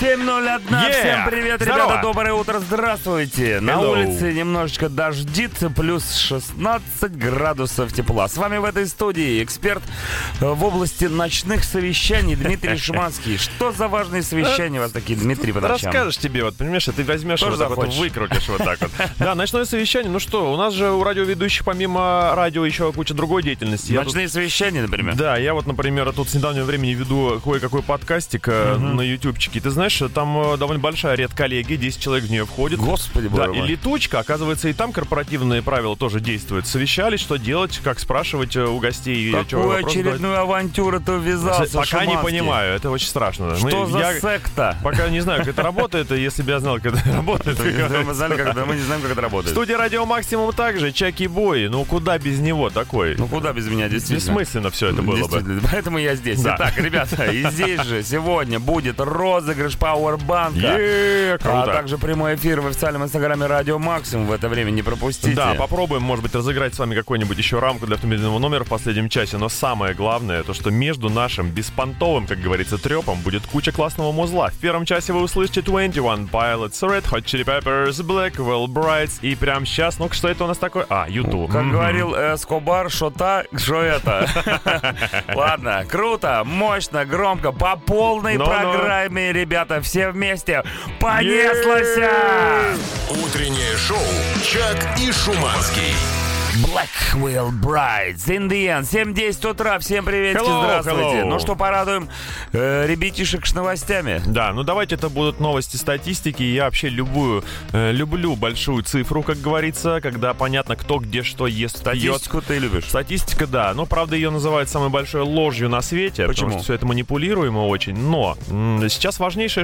7.01. Yeah! Всем привет, Здорово! ребята. Доброе утро. Здравствуйте. На Hello. улице немножечко дождится, плюс 16 градусов тепла. С вами в этой студии эксперт э, в области ночных совещаний Дмитрий Шиманский. Что за важные совещания у вас такие, Дмитрий, по ночам? Расскажешь тебе, вот, понимаешь, ты возьмешь Тоже вот так вот, захочешь. выкрутишь вот так вот. Да, ночное совещание, ну что, у нас же у радиоведущих помимо радио еще куча другой деятельности. Ночные совещания, например. Да, я вот, например, тут с недавнего времени веду кое-какой подкастик э, на ютубчике. Ты знаешь, там э, довольно большая редколлегия, 10 человек в нее входит. Господи, Да, боже и мой. летучка, оказывается, и там корпоративные правила тоже действуют. Совещались, что делать, как спрашивать э, у гостей. э, Какую очередную авантюру ты ввязался, Пока не понимаю, это очень страшно. Что Мы- за я секта? Пока не знаю, как это работает, и если бы я знал, как это работает. Мы знали, как это, мы не знаем, как это работает. студии Радио Максимум также Чаки Бой. Ну куда без него такой? Ну куда без меня, действительно. Бессмысленно все это было бы. Поэтому я здесь. Да. Итак, ребята, и здесь же сегодня будет розыгрыш Пауэрбанка. Е, А круто. также прямой эфир в официальном инстаграме Радио Максимум. В это время не пропустите. Да, попробуем, может быть, разыграть с вами какую-нибудь еще рамку для автомобильного номера в последнем часе. Но самое главное, то, что между нашим беспонтовым, как говорится, трепом будет куча классного музла. В первом часе вы услышите 21 Pilots, Red Hot Chili Peppers, Blackwell Brides. И прямо сейчас, ну что это у нас такое? А, YouTube. Как говорил Эскобар, что та, что это. Ладно, круто, мощно, громко, по полной программе, ребята, все вместе. Понеслась! Утреннее шоу «Чак и Шуманский». Blackwell Brides in the end. 7.10 утра. Всем приветики, Hello, здравствуйте. hello. Ну что, порадуем э, ребятишек с новостями. Да, ну давайте это будут новости статистики. Я вообще любую, э, люблю большую цифру, как говорится, когда понятно, кто где что ест, пьет. Статистику ты любишь. Статистика, да, но правда ее называют самой большой ложью на свете, Почему? потому что все это манипулируемо очень. Но сейчас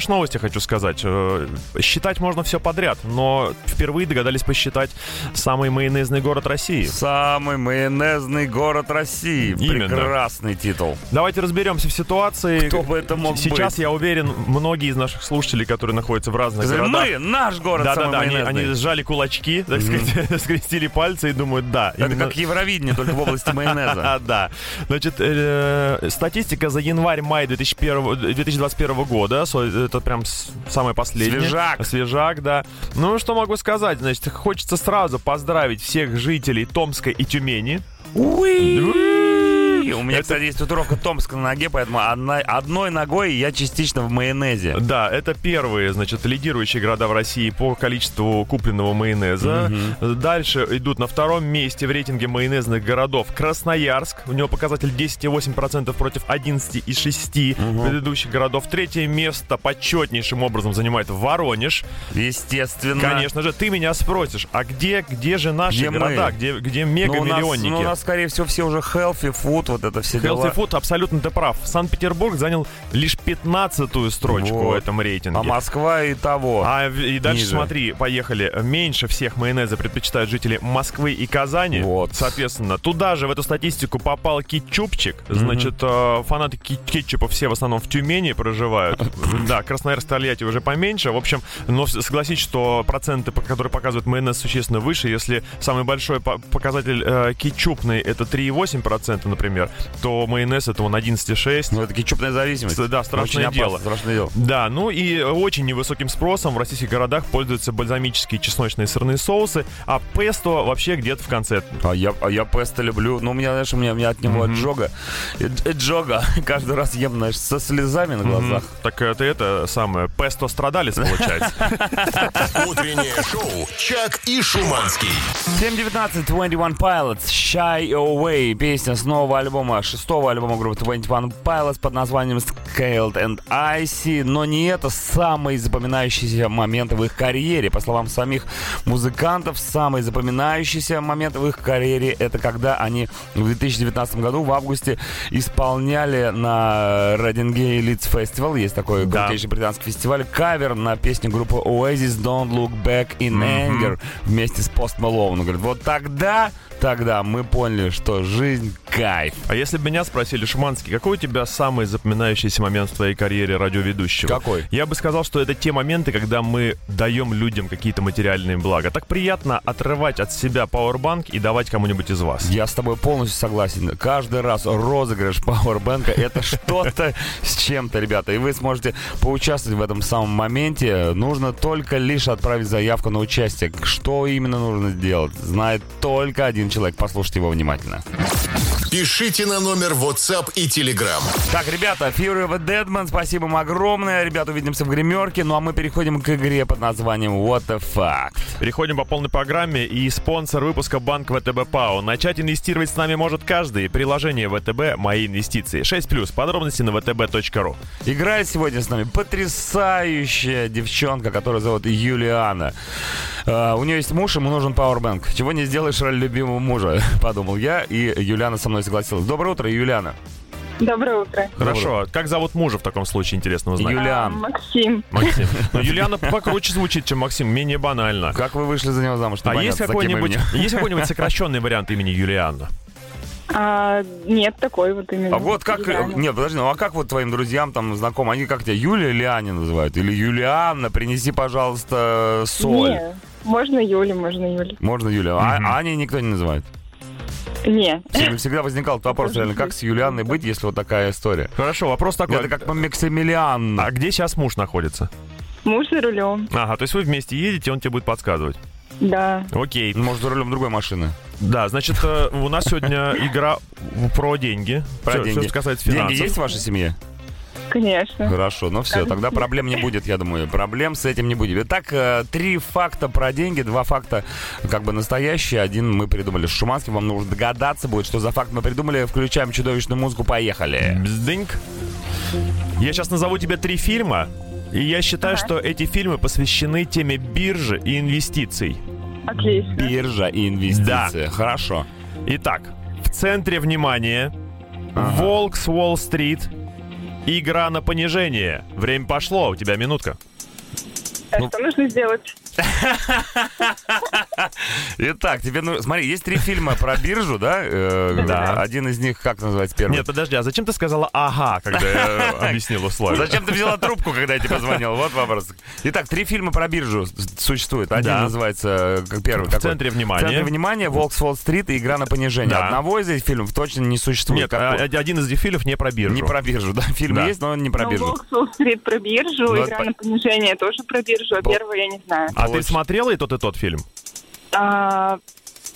новость, я хочу сказать. Э, Считать можно все подряд, но впервые догадались посчитать самый майонезный город России. Самый майонезный город России. Именно. Прекрасный титул. Давайте разберемся в ситуации. Кто бы это мог Сейчас, быть? я уверен, многие из наших слушателей, которые находятся в разных Сказали, городах, Мы, наш город Да, да, самый да, они, майонезный. они сжали кулачки, так сказать, скрестили пальцы и думают, да. Это именно- как Евровидение, только в области майонеза. Да. Значит, э, статистика за январь-май 2001 2021 года, это прям самое последнее. Свежак. Свежак, да. Ну, что могу сказать? Значит, хочется сразу поздравить всех жителей Томска и Тюмени. Уи! У меня, кстати, есть татуировка Томска на ноге, поэтому одной ногой я частично в майонезе. Да, это первые, значит, лидирующие города в России по количеству купленного майонеза. Дальше идут на втором месте в рейтинге майонезных городов Красноярск. У него показатель 10,8% против 11,6% предыдущих городов. Третье место почетнейшим образом занимает Воронеж. Естественно. Конечно же, ты меня спросишь, а где, где же наши Где мы? города, где, где Ну, у, нас, мега-миллионники? ну, у нас, скорее всего, все уже healthy food, вот это все дела. Healthy Food, абсолютно ты прав. Санкт-Петербург занял лишь 15-ю строчку в Вот. этом рейтинге. А Москва и того. А в- и дальше Ниже. смотри, поехали. Меньше всех майонеза предпочитают жители Москвы и Казани. Вот. Соответственно, туда же в эту статистику попал кетчупчик. Значит, э, фанаты ке- кетчупа все в основном в Тюмени проживают. Да, Красноярск, Тольятти уже поменьше. В общем, но согласись, что проценты, которые показывают майонез, существенно выше. Если самый большой по- показатель э, кетчупный это 3,8%, например, то майонез это он 11,6%. Ну, это кетчупная зависимость. Да, страшное Очень дело. опасно, страшное дело. Да, ну и очень невысоким спросом в российских городах пользуются бальзамические чесночные сырные соусы, а песто вообще где-то в конце. А я, а я песто люблю. Ну, у меня, знаешь, у меня, у меня от него джога. Джога. Каждый раз ем, знаешь, со слезами на глазах. Так это это самое, песто страдалец получается. Утреннее шоу «Чак и Шуманский». 7.19, 21 Pilots, Shy Away. Песня с нового альбома, шестого альбома группы 21 Pilots под названием Scaled and Icy. Но не это самый запоминающийся момент в их карьере. По словам самих музыкантов, самый запоминающийся момент в их карьере это когда они в 2019 году в августе исполняли на Reading Leeds Festival, есть такой Да. крутейший британский фестиваль, кавер на песню группы Oasis Don't Look Back in Anger вместе с Post Malone. Он говорит, вот тогда, тогда мы поняли, что жизнь кайф. А если бы меня спросили, Шуманский, какой у тебя самый запоминающийся момент в твоей карьере радиоведущего? Какой? Я бы сказал, что это те моменты, когда мы даем людям какие-то материальные блага. Так приятно отрывать от себя пауэрбанк и давать кому-нибудь из вас. Я с тобой полностью согласен. Каждый раз розыгрыш пауэрбэнка это что-то с чем-то, ребята. И вы сможете поучаствовать в этом самом моменте. Нужно только лишь отправить заявку на участие. Что именно нужно сделать, знает только один человек. Послушайте его внимательно. Пишите на номер WhatsApp и Telegram. Так, ребята, Fury of a Deadman, спасибо вам огромное. Ребята, увидимся в гримерке. Ну а мы переходим к игре под названием What the Fuck. Переходим по полной программе и спонсор выпуска банк ВТБ ПАО. Начать инвестировать с нами может каждый. Приложение ВТБ «Мои инвестиции». 6+. Подробности на vtb.ru. Играет сегодня с нами потрясающая девчонка, которая зовут Юлиана. Uh, у нее есть муж, ему нужен пауэрбэнк. Чего не сделаешь ради любимого мужа, подумал я, и Юлиана со мной согласилась. Доброе утро, Юлиана. Доброе утро. Хорошо. Как зовут мужа в таком случае, интересно узнать? Юлиан. А, Максим. Максим. Но Юлиана покруче звучит, чем Максим, менее банально. Как вы вышли за него замуж? А есть какой-нибудь, есть какой-нибудь сокращенный вариант имени Юлиана? А, нет, такой вот именно. А вот как... Юлиана. Нет, подожди, ну а как вот твоим друзьям там знакомым, они как тебя, Юля или Аня называют? Или Юлианна, принеси, пожалуйста, соль. Не, можно Юля, можно Юля. Можно Юля. А Ани никто не называет. Не. Всегда, всегда возникал этот вопрос, реально, как с Юлианной быть, если вот такая история? Хорошо, вопрос такой. Это как Максимилиан. А где сейчас муж находится? Муж за рулем. Ага, то есть вы вместе едете, он тебе будет подсказывать. Да. Окей. Может, за рулем другой машины. Да, значит, э, у нас сегодня игра про деньги. Про Всё- деньги. что касается финансов. Деньги есть в вашей семье? Конечно. Хорошо, ну все, тогда проблем не будет, я думаю. Проблем с этим не будет. Итак, э, три факта про деньги, два факта как бы настоящие, один мы придумали с Шуманским. Вам нужно догадаться будет, что за факт мы придумали. Включаем чудовищную музыку, поехали. Бздыньк. Я сейчас назову тебе три фильма, и я считаю, что эти фильмы посвящены теме биржи и инвестиций. Отлично. Биржа и инвестиции. Хорошо. Итак, в центре внимания Волк с Уолл-стрит. Игра на понижение. Время пошло, у тебя минутка. А Ну. что нужно сделать? Итак, тебе нужно... Смотри, есть три фильма про биржу, да? Э, Да. Один из них, как называется первый? Нет, подожди, а зачем ты сказала «ага», когда я объяснил условия? Зачем ты взяла трубку, когда я тебе позвонил? Вот вопрос. Итак, три фильма про биржу существует. Один называется, э, как первый. В центре В внимания. центре внимания, Волк с Уолл-стрит и Игра на понижение. Одного из этих фильмов точно не существует. Нет, а- один из этих фильмов не про биржу. Не про биржу, да. Фильм есть, но не про Ну, биржу. Волк с Уолл-стрит про биржу, Ну, игра на понижение тоже про биржу, а первый я не знаю. А ты смотрела и тот, и тот фильм? А,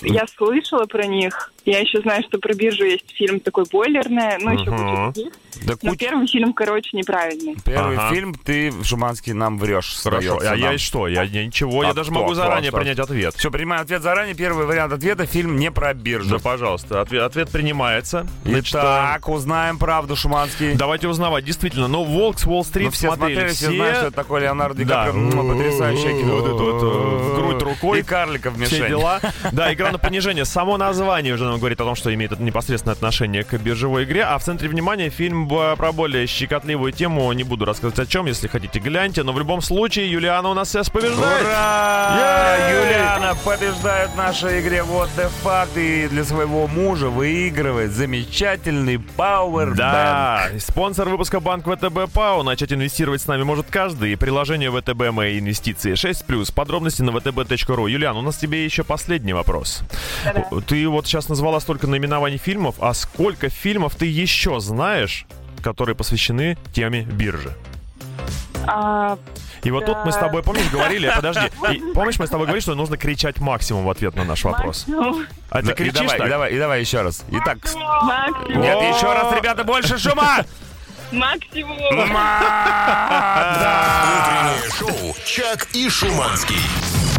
я слышала про них. Я еще знаю, что про биржу есть фильм такой бойлерная, ну еще куча других. Да Но куча- первый фильм, короче, неправильный. Первый Ага. фильм ты, Шуманский, нам врешь. Хорошо. А я и что? Я, я ничего, я А даже кто, могу кто, заранее кто? принять ответ. Все, принимаю ответ заранее. Первый вариант ответа. Фильм не про биржу. Да, пожалуйста, ответ, ответ принимается. Значит, Итак, узнаем правду, Шуманский. давайте узнавать. Действительно, ну, Волк с Уолл-стрит Ну, все смотрели смотрели, все знают, что это такое Леонардо Ди Да. Каприо. М, Потрясающее кино. Вот это вот, э, в грудь рукой. И карликов в все мишень. дела. Да, игра на понижение. Само название уже нам говорит о том, что имеет это непосредственное отношение к биржевой игре. А в центре внимания фильм про более щекотливую тему. Не буду рассказывать о чем, если хотите, гляньте. Но в любом случае, Юлиана у нас сейчас побеждает. Ура! Юлиана побеждает в нашей игре What the Fuck и для своего мужа выигрывает замечательный Power Да, спонсор выпуска Банк ВТБ ПАО. Начать инвестировать с нами может каждый. Приложение ВТБ «Мои инвестиции» 6+. Подробности на vtb.ru. Юлиан, у нас тебе еще последний вопрос. Да-да. Ты вот сейчас назвала столько наименований фильмов, а сколько фильмов ты еще знаешь, которые посвящены теме биржи? А, И вот тут мы с тобой, помнишь, говорили, подожди, и помнишь, мы с тобой говорили, что нужно кричать максимум в ответ на наш вопрос? Максимум. А ты Да, и кричишь давай, так? и давай, и давай еще раз. Итак, Максимум. нет, еще раз, ребята, больше шума! Максимум. Утреннее шоу «Чак и Шуманский».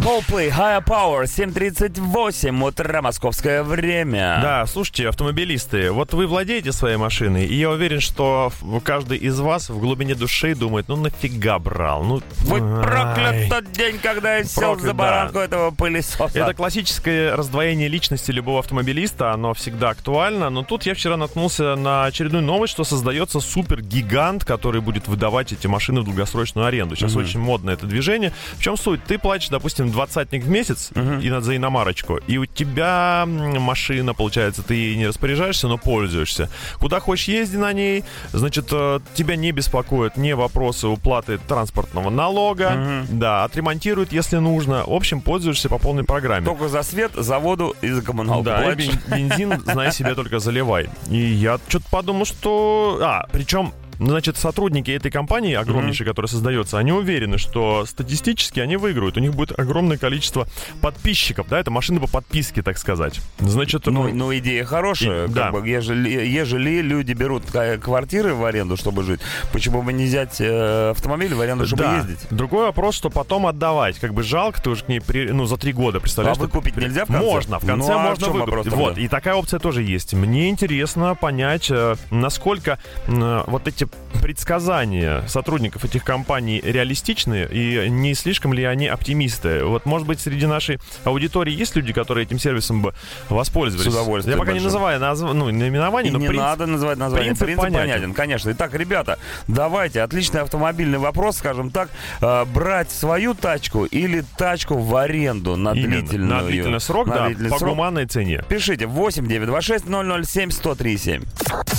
Coldplay Higher Power 7.38 утра московское время. Да, слушайте, автомобилисты, вот вы владеете своей машиной, и я уверен, что каждый из вас в глубине души думает, ну нафига брал, ну... Ай. проклят тот день, когда я сел Проклят, за баранку этого пылесоса. Это классическое раздвоение личности любого автомобилиста, оно всегда актуально, но тут я вчера наткнулся на очередную новость, что создается супер супер-гигант, который будет выдавать эти машины в долгосрочную аренду. Сейчас Мгм. очень модно это движение. В чем суть? Ты платишь, допустим, двадцатник в месяц Мгм. и на- за иномарочку, и у тебя машина, получается, ты ей не распоряжаешься, но пользуешься. Куда хочешь езди на ней, значит, э, тебя не беспокоят не вопросы уплаты транспортного налога, Мгм. да, отремонтируют, если нужно. В общем, пользуешься по полной программе. Только за свет, за воду и за коммуналку Да, бензин, знай себе, только заливай. И я что-то подумал, что... А, причем Значит, сотрудники этой компании, огромнейшей, которая создается, они уверены, что статистически они выиграют. У них будет огромное количество подписчиков, да, это машины по подписке, так сказать. Значит, Ну, ну, идея хорошая. И- да. бы, ежели, ежели люди берут квартиры в аренду, чтобы жить, почему бы не взять э, автомобиль в аренду, чтобы да. ездить? Другой вопрос, что потом отдавать. Как бы жалко, ты уже к ней при- ну, за три года, А представляешь? выкупить ты- нельзя в конце? Можно, в конце Ну, а можно чем выкупить. Вот, и такая опция тоже есть. Мне интересно понять, э, насколько э, вот эти предсказания сотрудников этих компаний реалистичны и не слишком ли они оптимисты. Вот, может быть, среди нашей аудитории есть люди, которые этим сервисом бы воспользовались? С удовольствием Я пока не большим. называю назв... ну, наименований, И но не принцип- надо называть название. принцип Принцип, понятен. понятен. конечно. Итак, ребята, давайте, отличный автомобильный вопрос, скажем так, э, брать свою тачку или тачку в аренду на Именно. длительную. На длительный срок, на да, длительный по срок. гуманной цене. Пишите 8 926 007 1037.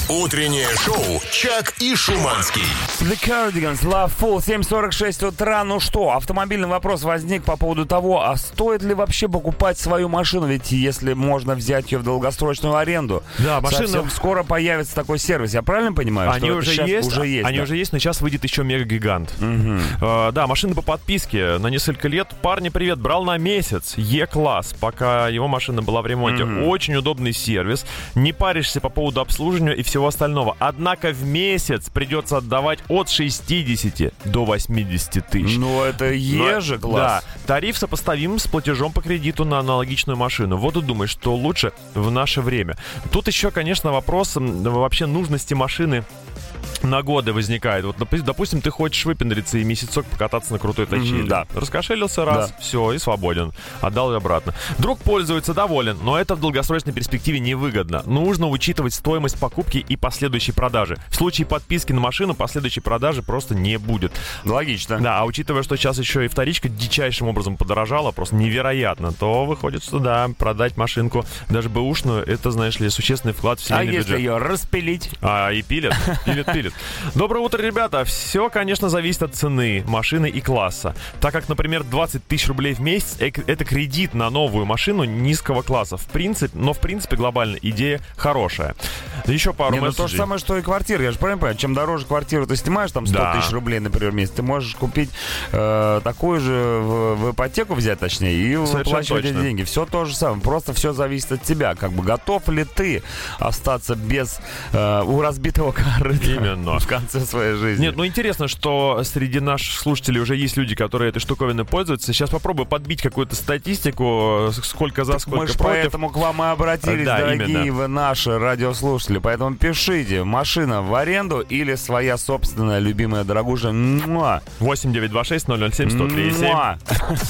Утреннее шоу «Чак и Шуманский». The Cardigans, Love Full, 7.46 утра. Ну что, автомобильный вопрос возник по поводу того, а стоит ли вообще покупать свою машину, ведь если можно взять ее в долгосрочную аренду. Да, машина- Совсем скоро появится такой сервис, я правильно понимаю? Они что уже есть, уже есть. они да? уже есть, но сейчас выйдет еще мега-гигант. Мгм. Э, да, машина по подписке на несколько лет. Парни, привет, брал на месяц Е-класс, пока его машина была в ремонте. Мгм. Очень удобный сервис. Не паришься по поводу обслуживания и всего остального. Однако в месяц придется отдавать от 60 до 80 тысяч. Ну, это еже класс. Да, тариф сопоставим с платежом по кредиту на аналогичную машину. Вот и думаешь, что лучше в наше время. Тут еще, конечно, вопрос вообще нужности машины на годы возникает. Вот, допу- допустим, ты хочешь выпендриться и месяцок покататься на крутой тачиле. Мгм, да. Раскошелился раз, Да. все, и свободен. Отдал и обратно. Друг пользуется, доволен, но это в долгосрочной перспективе невыгодно. Нужно учитывать стоимость покупки и последующей продажи. В случае подписки на машину последующей продажи просто не будет. Логично. Да, а учитывая, что сейчас еще и вторичка дичайшим образом подорожала, просто невероятно, то выходит, что да, продать машинку, даже бэушную, это, знаешь ли, существенный вклад в А семейный если бюджет. ее распилить? А, и пилят, пилят, пилят. Доброе утро, ребята. Все, конечно, зависит от цены машины и класса. Так как, например, 20 тысяч рублей в месяц это кредит на новую машину низкого класса. В принципе, но в принципе глобально идея хорошая. Еще пару Не, ну то же самое, что и квартира. Я же правильно понимаю, чем дороже квартиру ты снимаешь, там 100 Да. тысяч рублей, например, в месяц, ты можешь купить э, такую же в, в ипотеку взять, точнее, и Совершенно выплачивать эти деньги. Все то же самое. Просто все зависит от тебя. Как бы готов ли ты остаться без э, у разбитого корыта Именно. В конце своей жизни? Нет, ну интересно, что среди наших слушателей уже есть люди, которые этой штуковиной пользуются. Сейчас попробую подбить какую-то статистику, с- сколько за, сколько Мы же против. поэтому к вам и обратились, Да, дорогие именно. вы наши радиослушатели. Поэтому пишите, машина в аренду или своя собственная любимая дорогуша. Муа. 8926 007 103 Муа.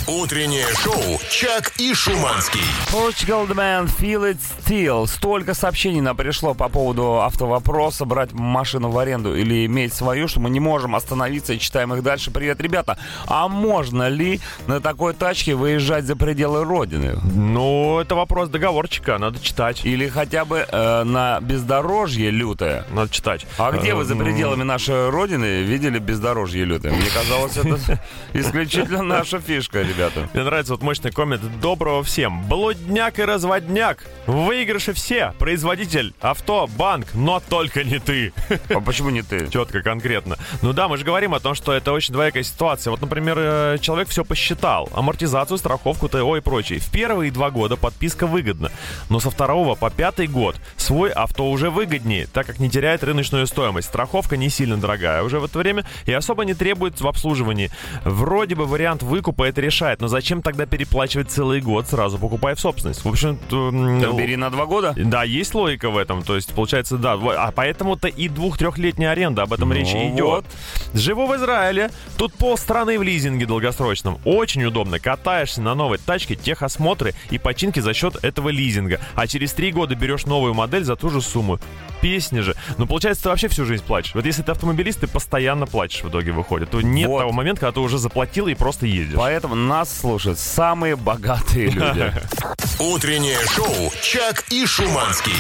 Утреннее шоу «Чак и Шуманский». Portugal The Man, Feel It Still. Столько сообщений нам пришло по поводу автовопроса, брать машину в аренду или иметь свою, что мы не можем остановиться и читаем их дальше. Привет, ребята. А можно ли на такой тачке выезжать за пределы Родины? Ну, это вопрос договорчика, надо читать. Или хотя бы э, на бездорожье лютое? Надо читать. А где вы за Э, пределами нашей Родины видели бездорожье лютое? Мне казалось, это исключительно наша фишка, ребята. Мне нравится вот мощный коммент. Доброго всем. Блудняк и разводняк. В выигрыше все. Производитель, авто, банк, но только не ты. А почему не ты? Четко, конкретно. Ну да, мы же говорим о том, что это очень двоякая ситуация. Вот, например, э, человек все посчитал. Амортизацию, страховку, ТО и прочее. В первые два года подписка выгодна. Но со второго по пятый год свой авто уже выгоднее, так как не теряет рыночную стоимость. Страховка не сильно дорогая уже в это время и особо не требует в обслуживании. Вроде бы вариант выкупа это решает, но зачем тогда переплачивать целый год сразу, покупая в собственность? В общем, бери на два года. да, есть логика в этом. То есть, получается, да. А поэтому-то и двух-трехлетний не аренда, об этом Ну речь и идет. вот. Живу в Израиле, тут полстраны в лизинге долгосрочном. Очень удобно, катаешься на новой тачке, техосмотры и починки за счет этого лизинга. А через три года берешь новую модель за ту же сумму. Песня же. Ну, получается, ты вообще всю жизнь плачешь. Вот если ты автомобилист, ты постоянно плачешь в итоге выходит. То нет Вот. того момента, когда ты уже заплатил и просто ездишь. Поэтому нас слушают самые богатые люди. Утреннее шоу «Чак и Шуманский».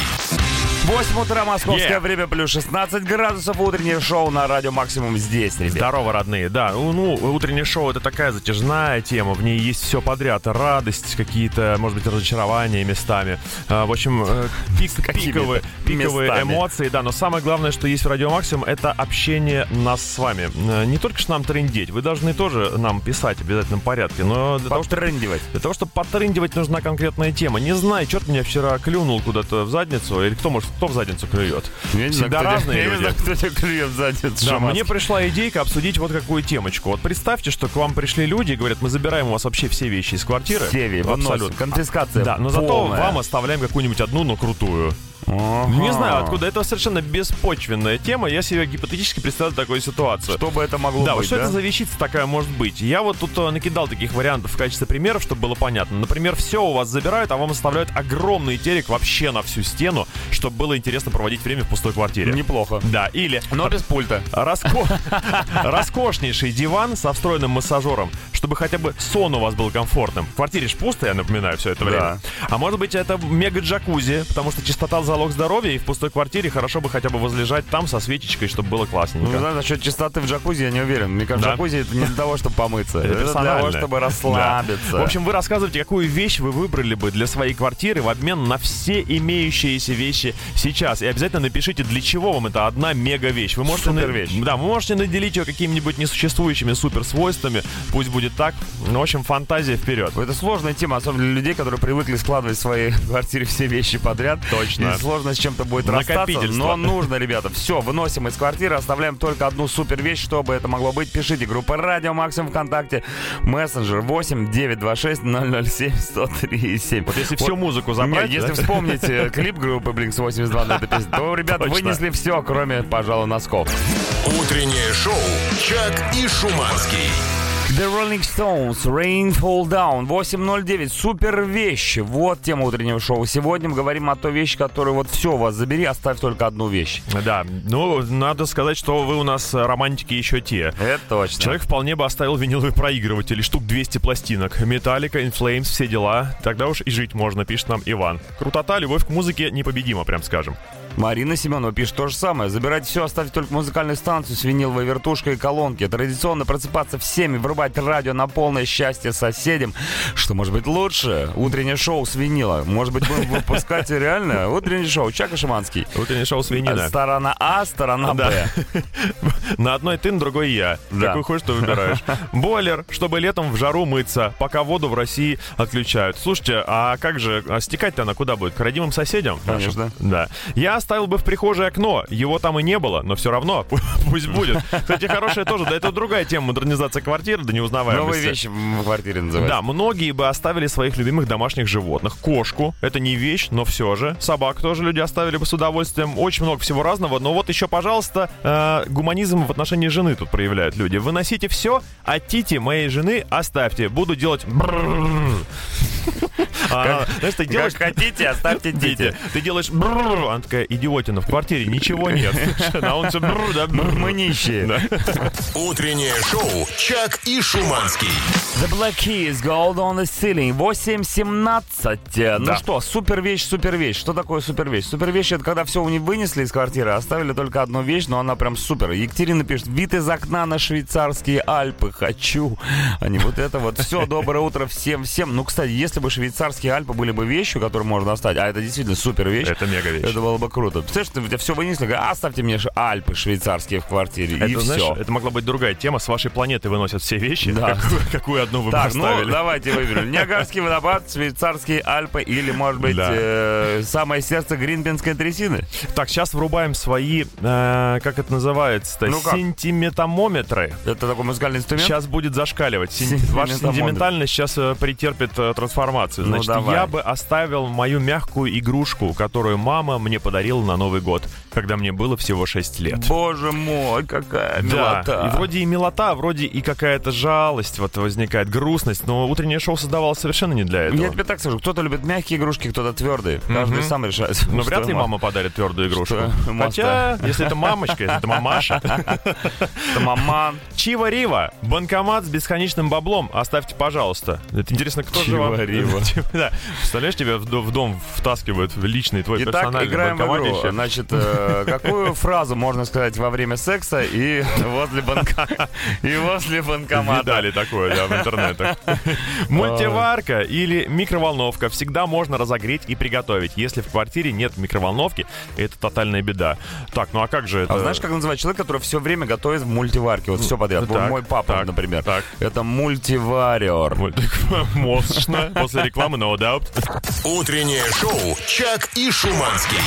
8 утра, московское Yeah. время, плюс 16 градусов. Утреннее шоу на радио Максимум здесь, ребят. Здорово, родные. Да, ну, ну, утреннее шоу это такая затяжная тема, в ней есть все подряд. Радость, какие-то, может быть, разочарования местами. А, в общем, э, пик, пиковые, пиковые местами. эмоции, да. Но самое главное, что есть в Радио Максимум, это общение нас с вами. Э, Не только что нам трендеть, вы должны тоже нам писать в обязательном порядке, но для того, чтобы для того, чтобы потрындивать, нужна конкретная тема. Не знаю, ты меня вчера клюнул куда-то в задницу, или кто, может, кто в задницу клюет? Я не знаю, Всегда разные Я не люди. знаю, кто тебя клюет в задницу. Да, мне пришла идейка обсудить вот какую темочку. Вот представьте, что к вам пришли люди и говорят, мы забираем у вас вообще все вещи из квартиры. Севи, выносим. Абсолютно. Конфискация Да, но зато вам оставляем какую-нибудь одну, но крутую. Ага. Не знаю, откуда. Это совершенно беспочвенная тема. Я себе гипотетически представляю такую ситуацию. Что бы это могло Да, быть, что да? это за вещица такая может быть? Я вот тут э, накидал таких вариантов в качестве примеров, чтобы было понятно. Например, все у вас забирают, а вам оставляют огромный телек вообще на всю стену, чтобы было интересно проводить время в пустой квартире. Неплохо. Да, или Но без пульта. Раско- Роскошнейший диван со встроенным массажером, чтобы хотя бы сон у вас был комфортным. В квартире ж пусто, я напоминаю, все это время. Да. А может быть, это мега-джакузи, потому что чистота залог здоровья, и в пустой квартире хорошо бы хотя бы возлежать там со свечечкой, чтобы было Ну, классненько. не знаю, насчет чистоты в джакузи я не уверен. Мне кажется, Да. джакузи это не для того, чтобы помыться. Это Это для того, чтобы Да. расслабиться. В общем, вы рассказываете, какую вещь вы выбрали бы для своей квартиры в обмен на все имеющиеся вещи сейчас. И обязательно напишите, для чего вам это одна мега вещь. Вы можете на- Супервещь. Да, вы можете наделить ее какими-нибудь несуществующими суперсвойствами. Пусть будет так. Ну, в общем, фантазия вперед. Это сложная тема, особенно для людей, которые привыкли складывать в своей квартире все вещи подряд. Точно. И сложно с чем-то будет расстаться. Но нужно, ребята. Все, выносим из квартиры, оставляем только одну супер вещь, чтобы это могло быть. Пишите группа Радио Максимум ВКонтакте, мессенджер 8 926 007 103 7. Вот если всю музыку забрать, если да? вспомнить э, клип группы Blink 82 на этой песне, то ребята Точно. вынесли все, кроме, пожалуй, носков. Утреннее шоу «Чак и Шуманский». The Rolling Stones, Rain Fall Down, 8.09, супер вещь. Вот тема утреннего шоу. Сегодня мы говорим о той вещи, которую вот все у вас забери, оставь только одну вещь. Да, ну, надо сказать, что вы у нас э, романтики еще те. Это точно. Человек вполне бы оставил виниловый проигрыватель, штук 200 пластинок. Металлика, In Flames, все дела. Тогда уж и жить можно, пишет нам Иван. Крутота, любовь к музыке непобедима, прям скажем. Марина Семенова пишет то же самое. Забирайте все, оставьте только музыкальную станцию с виниловой вертушкой и колонки. Традиционно просыпаться всеми, врубать радио на полное счастье соседям. Что может быть лучше? Утреннее шоу с винила. Может быть, будем выпускать реально утреннее шоу. Чака Шиманский. Утреннее шоу «Свинина». Сторона А, сторона. Б. На одной ты, на другой я. Какой хочешь, то выбираешь. Бойлер, чтобы летом в жару мыться, пока воду в России отключают. Слушайте, а как же, а стекать-то она куда будет? К родимым соседям? Конечно. Да. Я оставил бы в прихожей окно. Его там и не было, но все равно пусть будет. Кстати, хорошая тоже. Да это другая тема модернизация квартиры до неузнаваемости. Новые вещи в квартире называются. Да, многие бы оставили своих любимых домашних животных. Кошку, это не вещь, но все же. Собак тоже люди оставили бы с удовольствием. Очень много всего разного. Но вот еще, пожалуйста, э, гуманизм в отношении жены тут проявляют люди. Выносите все, а Тити моей жены оставьте. Буду делать... брррр. А, Знаешь, ты делаешь... Как хотите, оставьте Дети, ты делаешь... Она такая, идиотина, в квартире ничего нет. А он все... Мы нищие. Утреннее шоу «Чак и Шуманский». The Black Keys, Gold on the Ceiling, 8.17. Ну Да. что, супер вещь, супер вещь. Что такое супер вещь? Супер вещь это когда все не вынесли из квартиры, оставили только одну вещь, но она прям супер. Екатерина пишет, вид из окна на швейцарские Альпы, хочу. Не вот это вот. Все, доброе утро всем, всем. Ну, кстати, если бы швейцарские Альпы были бы вещью, которую можно оставить, а это действительно супер вещь, Это мега вещь. это было бы круто. Представляешь, ты у тебя все вынесли, «А, оставьте мне ш- Альпы швейцарские в квартире. и Это, знаешь, все. это могла быть другая тема. С вашей планеты выносят все вещи. Да. Какую, какую одну вы Так, ну оставили? давайте выберем. Ниагарский водопад, швейцарские Альпы или, может быть, Да. э, самое сердце гринбенской трясины. Так, сейчас врубаем свои, э, как это называется-то, Ну как? сентиметомометры. Это такой музыкальный инструмент? Сейчас будет зашкаливать. Ваша сентиментальность сейчас э, претерпит э, трансформацию. Ну, Значит, давай. я бы оставил мою мягкую игрушку, которую мама мне подарила подарил на Новый год, когда мне было всего 6 лет. Боже мой, какая Да, милота. и вроде и милота, вроде и какая-то жалость, вот возникает грустность, но утреннее шоу создавалось совершенно не для этого. Я тебе так скажу, кто-то любит мягкие игрушки, кто-то твердые. Каждый сам решает. Но вряд ли мама подарит твердую игрушку. Хотя, если это мамочка, если это мамаша. Это маман. Чива Рива. Банкомат с бесконечным баблом. Оставьте, пожалуйста. Это интересно, кто же вам... Чива Рива. Представляешь, тебя в до- в дом втаскивают личный твой Итак, персональный играем в игру. банкоматище. Значит, э, какую фразу можно сказать во время секса и возле банка и возле банкомата? Видали такое, да, в интернетах. Мультиварка или микроволновка всегда можно разогреть и приготовить. Если в квартире нет микроволновки, это тотальная беда. Так, ну а как же это? А знаешь, как называют человек, который все время готовит в мультиварке? Вот все подряд. Вот Так, Мой папа, так, например. так. Это мультивариор. Мощно. После рекламы no doubt. Утреннее шоу «Чак и Шуманский».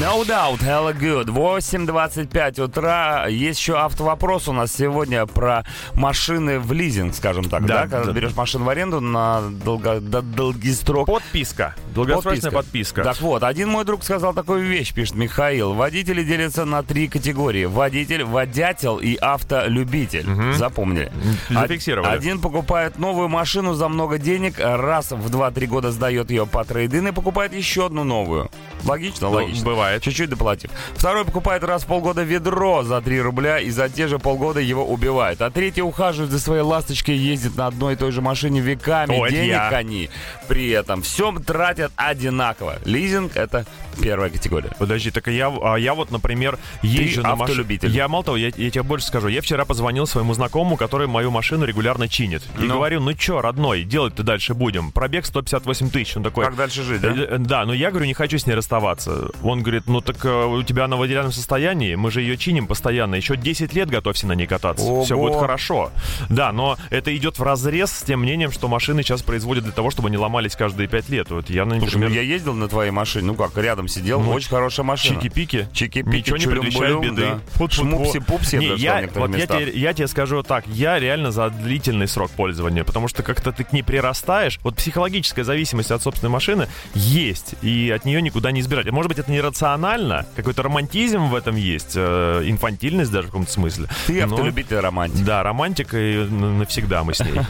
No doubt, hella good. 8.25 утра. Есть еще автовопрос у нас сегодня про машины в лизинг, скажем так. Да, Да, когда да. берешь машину в аренду на долго, до- долгий срок. Подписка. Долгосрочная подписка. Так вот, один мой друг сказал такую вещь, пишет Михаил. Водители делятся на три категории. Водитель, водятел и автолюбитель. Запомнили. Зафиксировали. Один покупает новую машину за много денег, раз в 2-3 года сдает ее по трейдин и покупает еще одну новую. Логично? Ну, Логично. бывает. Чуть-чуть доплатив. Второй покупает раз в полгода ведро за 3 рубля и за те же полгода его убивает. А третий ухаживает за своей ласточкой, ездит на одной и той же машине веками. О, Денег я. они при этом всем тратят одинаково. Лизинг это первая категория. Подожди, так я, а я вот, например, езжу на машине. Я, мало того, я, я тебе больше скажу. Я вчера позвонил своему знакомому, который мою машину регулярно чинит. И Ну? говорю, ну чё, родной, делать-то дальше будем? Пробег 158 тысяч. Он такой... Как дальше жить, да? «Э, э, Да, но я говорю, не хочу с ней расставаться. Он говорит, ну так э, у тебя она в идеальном состоянии, мы же ее чиним постоянно. Еще 10 лет готовься на ней кататься. Ого. Все будет хорошо. Да, но это идет в разрез с тем мнением, что машины сейчас производят для того, чтобы они ломались каждые 5 лет. Вот я, Слушай, например, ну я ездил на твоей машине, ну как, рядом сидел, Ну, очень хорошая машина. Чики-пики. Чики-пики, Ничего не предвещает беды. да. Шмупси-пупси, Не, я, вот я тебе, я тебе скажу так, я реально за длительный срок пользования, потому что как-то ты к ней прирастаешь. Вот психологическая зависимость от собственной машины есть, и от нее никуда не избежать. Может быть, это нерационально, какой-то романтизм в этом есть, э, инфантильность даже в каком-то смысле. Ты Но- автолюбитель романтик. Да, романтика, и навсегда мы с ней.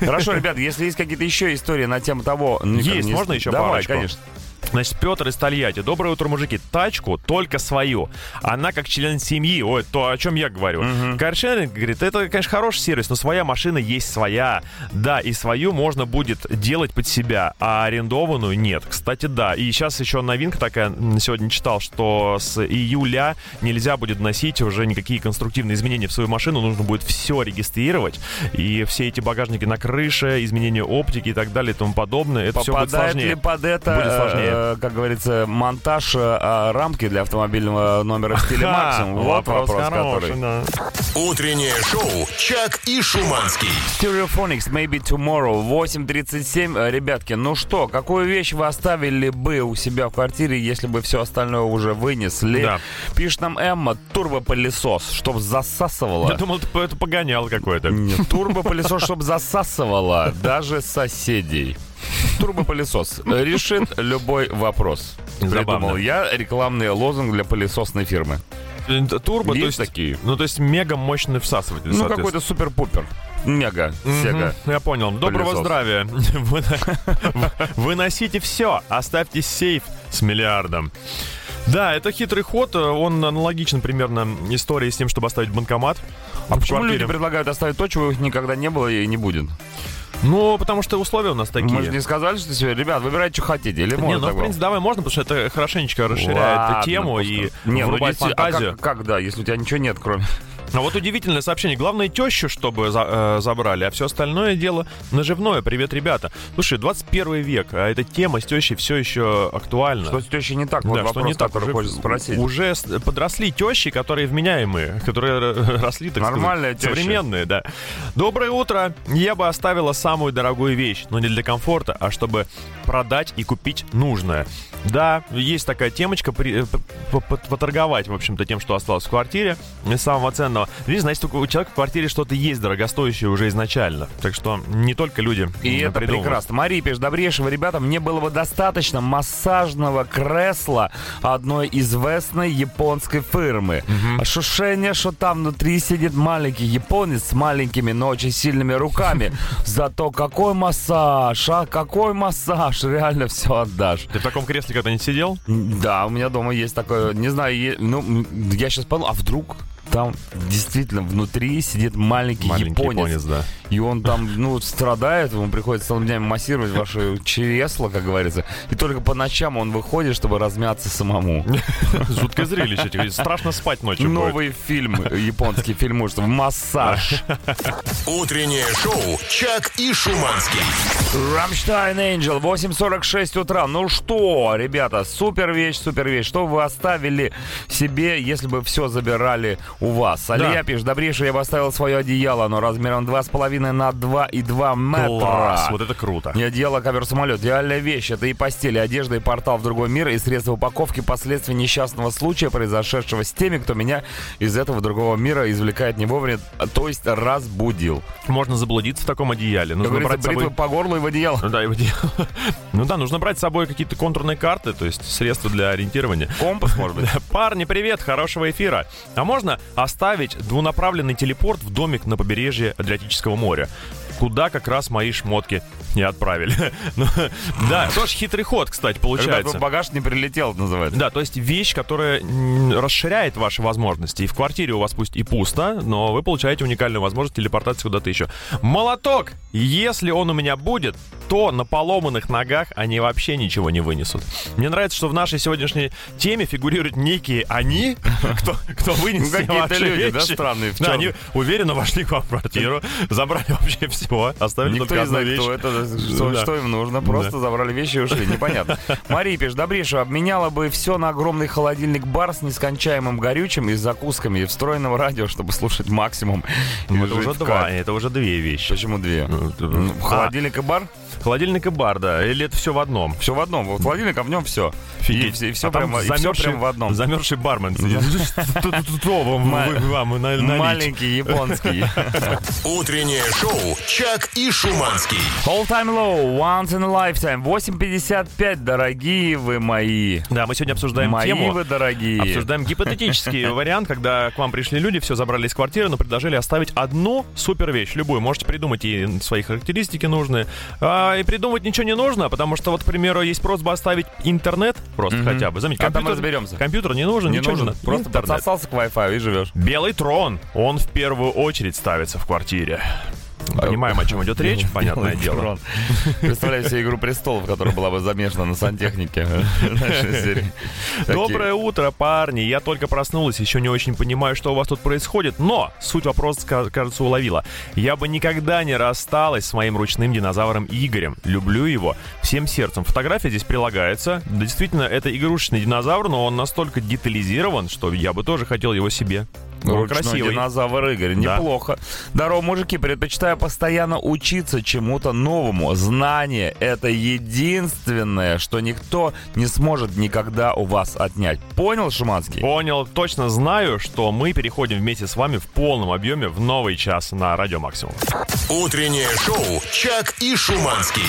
Хорошо, ребят, если есть какие-то еще истории на тему того... ну, Есть, можно еще Давай, парочку? конечно. Значит, Петр из Тольятти. Доброе утро, мужики. Тачку только свою. Она как член семьи. Ой, то, о чем я говорю. Каршеринг, говорит, это, конечно, хороший сервис, но своя машина есть своя. Да, и свою можно будет делать под себя, а арендованную нет. Кстати, да. И сейчас еще новинка такая, сегодня читал, что с июля нельзя будет вносить уже никакие конструктивные изменения в свою машину. Нужно будет все регистрировать. И все эти багажники на крыше, изменения оптики и так далее и тому подобное. Это все будет Попадает сложнее. ли под это, Будет сложнее. Э, как говорится, монтаж э, а, рамки для автомобильного номера в стиле Ха, максимум? Вот вопрос, хороший, который. да. Утреннее шоу «Чак и Шуманский». Stereophonics, maybe tomorrow, 8.37. Э, Ребятки, ну что, какую вещь вы оставили бы у себя в квартире, если бы все остальное уже вынесли? Да. Пишет нам Эмма, турбопылесос, чтоб засасывало. Я думал, это, это погонял какой-то. Нет, турбопылесос, чтобы засасывало даже соседей. Турбопылесос решит любой вопрос. Придумал я рекламный лозунг для пылесосной фирмы. Турбо, то Есть есть такие? Ну, то есть мега мощный всасыватель. Ну, какой-то супер-пупер. Мега, сега. Я понял. Доброго Пылесос. здравия. Вы- Выносите все. Оставьте сейф с миллиардом. Да, это хитрый ход. Он аналогичен примерно истории с тем, чтобы оставить банкомат. А в почему квартире. люди предлагают оставить то, чего их никогда не было и не будет? Ну, потому что условия у нас такие. Мы же не сказали, что себе, ребят, выбирайте, что хотите. Или Не, можно ну, в принципе, давай можно, потому что это хорошенечко расширяет Ладно, тему пускай. и не, ну, врубает а фантазию. как, как, да, если у тебя ничего нет, кроме... А вот удивительное сообщение. Главное, тещу, чтобы за- э, забрали, а все остальное дело наживное. Привет, ребята. Слушай, 21 век, а эта тема с тещей все еще актуальна. Что с тещей не так? Вот Да, вопрос, что не так, который уже, хочется спросить. уже подросли тещи, которые вменяемые, которые росли, так Нормальная сказать, теща. современные, да. Доброе утро. Я бы оставила самую дорогую вещь, но не для комфорта, а чтобы продать и купить нужное. Да, есть такая темочка, при- э, поторговать, в общем-то, тем, что осталось в квартире. Из самого ценного но видишь, значит, у человека в квартире что-то есть дорогостоящее уже изначально. Так что не только люди И это придумывают. прекрасно. Мария пишет, добрейшего, ребята, мне было бы достаточно массажного кресла одной известной японской фирмы. Ощущение, что там внутри сидит маленький японец с маленькими, но очень сильными руками. Зато какой массаж, а какой массаж, реально все отдашь. Ты в таком кресле когда-нибудь сидел? Да, у меня дома есть такое, не знаю, е- ну, я сейчас подумал, а вдруг там действительно внутри сидит маленький, Маленький японец, японец, да. и он там, ну, страдает, ему приходится целыми днями массировать ваше чресло, как говорится, и только по ночам он выходит, чтобы размяться самому. Жуткое зрелище. Страшно спать ночью будет. Новый фильм, японский фильм, что массаж. Утреннее шоу «Чак и Шуманский». Рамштайн Angel, 8.46 утра. Ну что, ребята, супер вещь, супер вещь. Что вы оставили себе, если бы все забирали у вас? Алия пишет, добрейший, я бы оставил свое одеяло, оно размером 2,5 на 2,2 метра. Класс, вот это круто. Не одеяло, ковер, самолет. Идеальная вещь. Это и постель, и одежда, и портал в другой мир, и средства упаковки последствий несчастного случая, произошедшего с теми, кто меня из этого другого мира извлекает не вовремя, то есть разбудил. Можно заблудиться в таком одеяле. Нужно брать с собой... бритвы по горлу и в одеяло. Ну да, и вот я- Ну да, нужно брать с собой какие-то контурные карты, то есть средства для ориентирования. Компас, может быть. Парни, привет, хорошего эфира. А можно оставить двунаправленный телепорт в домик на побережье Адриатического моря? Куда как раз мои шмотки не отправили. Ну, Да, тоже хитрый ход, кстати, получается. багаж не прилетел, называется. Да, то есть вещь, которая расширяет ваши возможности. И в квартире у вас пусть и пусто, но вы получаете уникальную возможность телепортации куда-то еще. Молоток! Если он у меня будет, то на поломанных ногах они вообще ничего не вынесут. Мне нравится, что в нашей сегодняшней теме фигурируют некие они, кто, кто вынес Ну, какие-то люди, да, вещи. странные в Да, они уверенно вошли к вам в квартиру, забрали вообще все, оставили Никто только не одну знает, вещь. кто это, что, Да. что им нужно. Просто забрали вещи и ушли. Непонятно. Мария пишет, добрейшего, обменяла бы все на огромный холодильник-бар с нескончаемым горючим и с закусками и встроенного радио, чтобы слушать максимум. Ну, Это уже два, это уже две вещи. Почему две? Ну, Ну, А, Холодильник и бар? Холодильник и бар, да. Или это все в одном? Все в одном. Вот холодильник, а в нем все. И, все, и все А прямо, и всё замерзший- прямо в одном. Замерзший бармен. Что вам налить? Маленький японский. Утреннее шоу «Чак и Шуманский». All time low, once in a lifetime. 8.55, дорогие вы мои. Да, мы сегодня обсуждаем Мои тему. вы дорогие. Обсуждаем гипотетический вариант, когда к вам пришли люди, все забрали из квартиры, но предложили оставить одну супер вещь, любую. Можете придумать и свои характеристики нужные. А, и придумывать ничего не нужно, потому что, вот, к примеру, есть просьба оставить интернет просто хотя бы. Заметьте, А там компьютер, разберемся. компьютер не нужен, Не ничего нужен. не надо. Просто Интернет. подсосался к Wi-Fi и живешь. Белый трон, он в первую очередь ставится в квартире. Понимаем, о чем идет речь, понятное дело. Представляю себе «Игру престолов», которая была бы замешана на сантехнике. Доброе утро, парни. Я только проснулась, еще не очень понимаю, что у вас тут происходит, но суть вопроса, ка- кажется, уловила. Я бы никогда не рассталась с моим ручным динозавром Игорем. Люблю его всем сердцем. Фотография здесь прилагается. Да, действительно, это игрушечный динозавр, но он настолько детализирован, что я бы тоже хотел его себе. Красивый. динозавр Игорь. Да. Неплохо. Здорово, мужики. Предпочитаю постоянно учиться чему-то новому. Знание — это единственное, что никто не сможет никогда у вас отнять. Понял, Шиманский? Понял, точно знаю, что мы переходим вместе с вами в полном объеме в новый час на Радио Максимум. Утреннее шоу «Чак и Шуманский».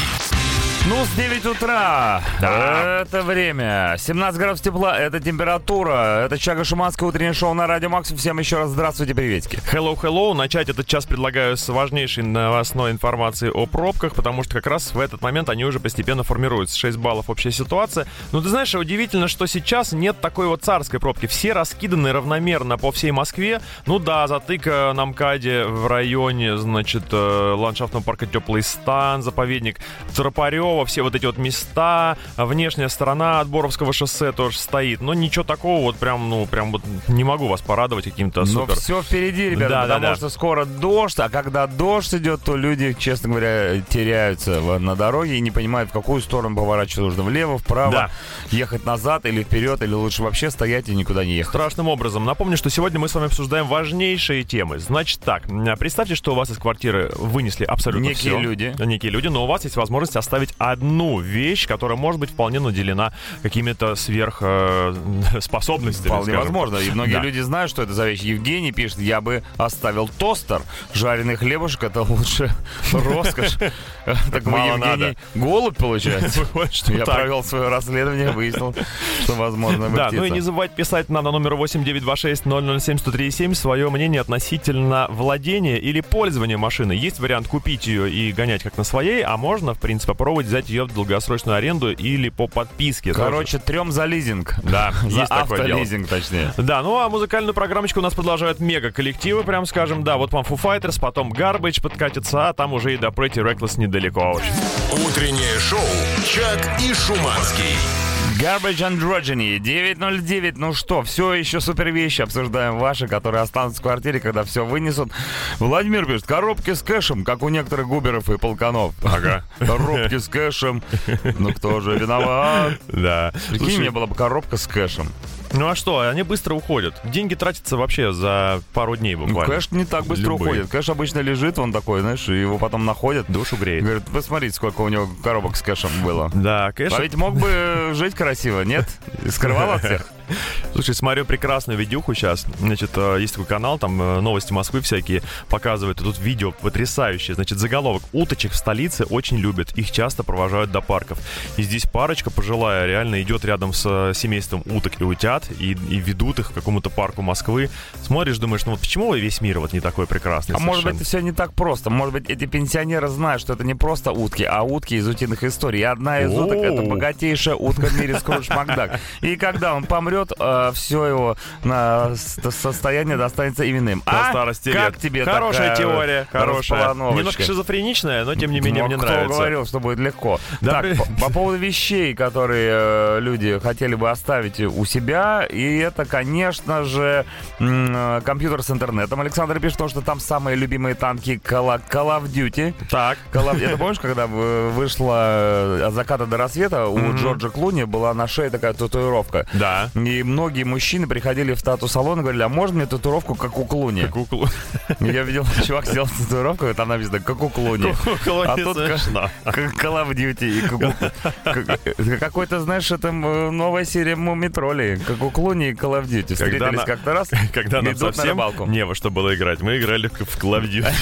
Ну, с 9 утра. Да. Это время. 17 градусов тепла. Это температура. Это Чага Шуманское утреннее шоу на Радио Максимум. Всем еще раз здравствуйте, приветики. Hello, hello. Начать этот час предлагаю с важнейшей новостной информации о пробках, потому что как раз в этот момент они уже постепенно формируются. 6 баллов общая ситуация. Но ты знаешь, удивительно, что сейчас нет такой вот царской пробки. Все раскиданы равномерно по всей Москве. Ну да, затыка на МКАДе в районе, значит, э, ландшафтного парка Теплый стан, заповедник Тропарева, все вот эти вот места, а внешняя сторона от Боровского шоссе тоже стоит. Но ничего такого вот прям, ну, прям вот не могу вас порадовать каким-то Но супер. все впереди, ребята, Да, да, потому да. что скоро дождь, а когда дождь идет, то люди, честно говоря, теряются на дороге и не понимают, в какую сторону поворачивать нужно. Влево, вправо, Да. ехать назад или вперед, или лучше вообще стоять и никуда не ехать. страшным образом. Напомню, что сегодня мы с вами обсуждаем важнейшие темы. Значит так, представьте, что у вас из квартиры вынесли абсолютно Некие всё. люди. Некие люди, но у вас есть возможность оставить одну вещь, которая может быть вполне наделена какими-то сверхспособностями. Вполне возможно. И многие Да. люди знают, что это за вещь. Евгений пишет, я бы оставил тостер. Жареный хлебушек это лучше роскошь. Так мало Евгений, голубь получается. Я провел свое расследование, выяснил, что возможно Да, ну и не забывайте писать нам на номер 8926-007-1037 свое мнение относительно владения или пользования машины. Есть вариант купить ее и гонять как на своей, а можно, в принципе, попробовать взять ее в долгосрочную аренду или по подписке. тоже. Короче, трем за лизинг. да, За есть такое дело. автолизинг, точнее. Да, ну а музыкальную программочку у нас продолжают мега-коллективы, прям скажем. Да, вот вам Foo Fighters, потом Garbage подкатится, а там уже и до Pretty Reckless недалеко очень. Утреннее шоу «Чак и Шуманский». Garbage Androgyny 909. Ну что, все еще супер вещи обсуждаем ваши, которые останутся в квартире, когда все вынесут. Владимир пишет, коробки с кэшем, как у некоторых губеров и полканов. Ага. Коробки с кэшем. Ну кто же виноват? Да. Прикинь, Слушай, мне была бы коробка с кэшем. Ну а что, они быстро уходят. Деньги тратятся вообще за пару дней Ну, буквально. кэш не так быстро Любые. уходит. Кэш обычно лежит, он такой, знаешь, и его потом находят. Душу греет. Говорят, посмотрите, сколько у него коробок с кэшем было. Да, кэш. А ведь мог бы жить красиво, нет? И Скрывал от всех. Слушай, смотрю прекрасную видюху сейчас. Значит, э, есть такой канал, там э, новости Москвы всякие показывают. И тут видео потрясающее. Значит, заголовок. Уточек в столице очень любят. Их часто провожают до парков. И здесь парочка пожилая реально идет рядом с э, семейством уток и утят и, и ведут их к какому-то парку Москвы. Смотришь, думаешь, ну вот почему весь мир вот не такой прекрасный А может быть, совершенно? это все не так просто. Может быть, эти пенсионеры знают, что это не просто утки, а утки из утиных историй. И одна из уток — это богатейшая утка в мире Скрудж Макдак. И когда он помрет, все его на состояние достанется именно им. До А? старости как лет. тебе Хорошая такая теория, хорошая. Немножко шизофреничная, но тем не менее Ну, мне кто нравится. говорил, что будет легко. Да, так, при- по, по поводу вещей, которые э, люди хотели бы оставить у себя, и это, конечно же, э, компьютер с интернетом. Александр пишет, то, что там самые любимые танки Call, Call of Duty. Так, Call of- Это помнишь, когда вышла э, от заката до рассвета, у Джорджа Клуни была на шее такая татуировка. да. И многие мужчины приходили в тату-салон и говорили, а можно мне татуировку, как у Клуни? Куклу. Я видел, чувак сделал татуировку, и там написано, как у Клуни. А тут как- как Call of Duty и как у- как- Какой-то, знаешь, это м, новая серия Мумитролей. Как у Клуни и Call of Duty. Когда Встретились на- как-то раз, Когда нам идут на совсем рыбалку. не во что было играть, мы играли в Call of Duty.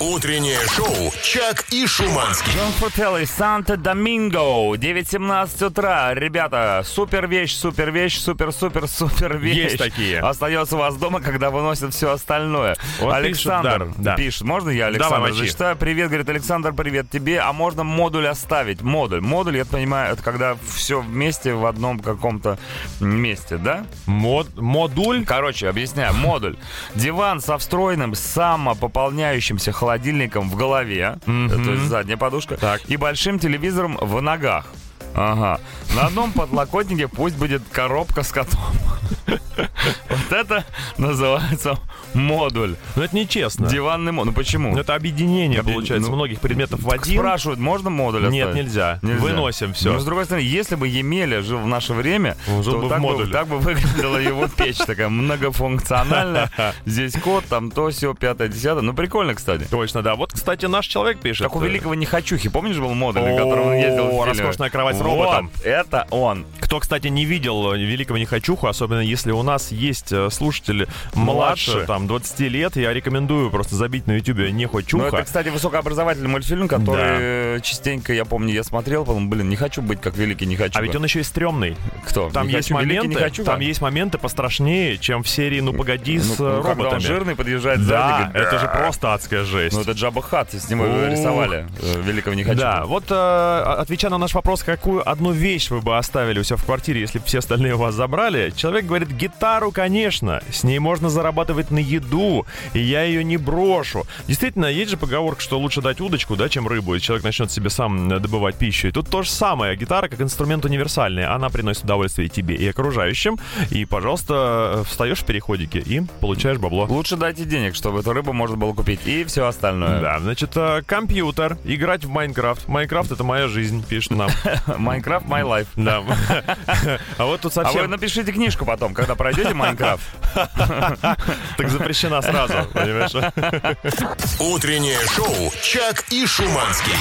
Утреннее шоу «Чак и Шуманский». Джон Фрутелли, Санта-Доминго, 9.17 утра. Ребята, супер вещь, супер вещь, супер-супер-супер вещь. Есть такие. Остается у вас дома, когда выносят все остальное. Вот Александр пишет, да, пишет. Можно я, Александр, Давай, зачитаю? Привет, говорит Александр, привет тебе. А можно модуль оставить? Модуль. Модуль, я понимаю, это когда все вместе в одном каком-то месте, да? Мод- Модуль. Короче, объясняю. Модуль. Диван со встроенным самопополняющимся холодильником в голове. Мгм. То есть задняя подушка. Так. И большим телевизором в ногах. Ага. На одном подлокотнике пусть будет коробка с котом. Вот это называется модуль. Ну это нечестно. Диванный модуль. Ну почему? Ну, Это объединение, Объедин- получается, ну, многих предметов в один. Спрашивают, можно модуль Нет, нельзя. Выносим все. Но, с другой стороны, если бы Емеля жил в наше время, Он жил то бы в так, бы, модуле. так бы выглядела его печь такая многофункциональная. Здесь код, там то, все, пятое, десятое. Ну, прикольно, кстати. Точно, да. Вот, кстати, наш человек пишет. Как у э, великого Нехочухи, помнишь, был модуль, на котором он ездил в роскошная кровать с Вот, роботом. это он. Кто, кстати, не видел «Великого Нехочуху», особенно если у нас есть э, слушатели младше, Младше. там, 20 лет, я рекомендую просто забить на ютубе Ну, «Нехочуха». это, кстати, высокообразовательный мультфильм, который э, частенько, я помню, я смотрел, потом, блин, не хочу быть как великий Нехочуха. А ведь он еще и стрёмный. Кто? Там есть Нехочуха? Великий моменты, Нехочуха? там есть моменты пострашнее, чем в серии «Ну погоди» с Ну, э, ну, когда он роботами. жирный подъезжает Да, сзади, это же просто адская жесть. Ну, это Джабба Хатт, с Ух. рисовали великого Нехочуха. Да, вот отвечая на наш вопрос, какую одну вещь вы бы оставили у себя в квартире, если бы все остальные вас забрали, человек говорит, гитару, конечно, с ней можно зарабатывать на еду, и я ее не брошу. Действительно, есть же поговорка, что лучше дать удочку, да, чем рыбу, и человек начнет себе сам э, добывать пищу. И тут то же самое, гитара как инструмент универсальный, она приносит удовольствие и тебе, и окружающим, и, пожалуйста, встаешь в переходике и получаешь бабло. Лучше дайте денег, чтобы эту рыбу можно было купить. И все остальное. Да, значит, э, компьютер, играть в Minecraft. Minecraft — это моя жизнь, пишет нам. Minecraft my life. Да. А вот тут А вы совсем напишите книжку потом, когда пройдете Майнкрафт. так запрещена сразу, понимаешь? Утреннее шоу «Чак и Шуманский».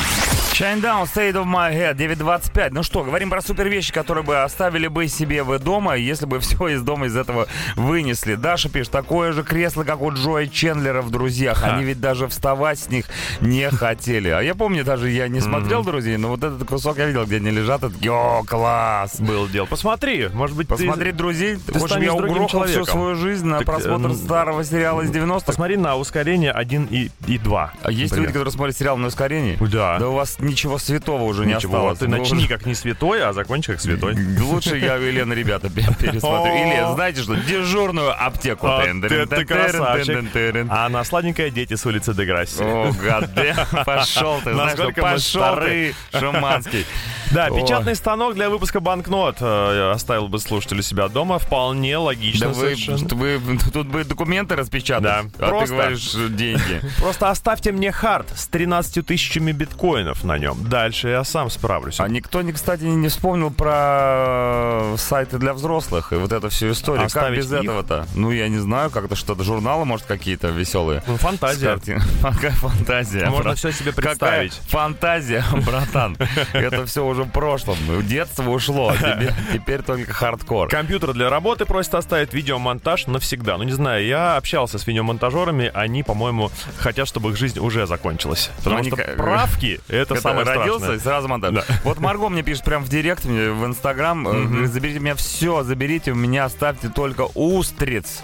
Shine Down, State of My Head, 9.25. Ну что, говорим про супер вещи, которые бы оставили бы себе вы дома, если бы все из дома из этого вынесли. Даша пишет, такое же кресло, как у Джоя Чендлера в «Друзьях». Они ведь даже вставать с них не хотели. А я помню, даже я не смотрел «Друзей», но вот этот кусок я видел, где они лежат. и такие, о, класс! Был дел. Посмотри, может быть, Посмотри ты... «Друзей». ты Хочешь, станешь я угрохал всю свою жизнь на Так, просмотр эм, старого сериала из 90-х. Посмотри на ускорение 1 и, и 2. А есть люди, которые смотрят сериал на ускорении? Да. Да у вас ничего святого уже не Ничего, осталось. ты Вы начни как не святой, а закончи как святой. Лучше я Елена, ребята, пе- пересмотрю. Или, знаете что, дежурную аптеку. Это тын, красавчик. А на сладенькое дети с улицы Деграсси. О, гаде, пошел ты, знаешь, пошел ты, Шуманский. Да, печатный станок для выпуска банкнот э, оставил бы слушатель у себя дома. Вполне Да логично вы, совершенно. вы тут бы документы распечатать, Да. а ты говоришь деньги. Просто оставьте мне хард с 13 тысячами биткоинов на нем. Дальше я сам справлюсь. А никто, не, кстати, не вспомнил про сайты для взрослых и вот эту всю историю. Как Оставить без их? этого-то? Ну, я не знаю, как-то что-то, журналы, может, какие-то веселые. Ну, фантазия. Какая фантазия. Можно брат. все себе Какая представить. фантазия, братан. Это все уже в прошлом. Детство ушло. Теперь, теперь только хардкор. Компьютер для работы просит оставить видеомонтаж навсегда. Ну, не знаю, я общался с видеомонтажерами, они, по-моему, хотят, чтобы их жизнь уже закончилась. Потому они что правки — это, самое родился, страшное. и сразу монтаж. Да. Вот Марго мне пишет прям в директ, в Инстаграм, э, говорит, заберите меня все, заберите, у меня оставьте только устриц.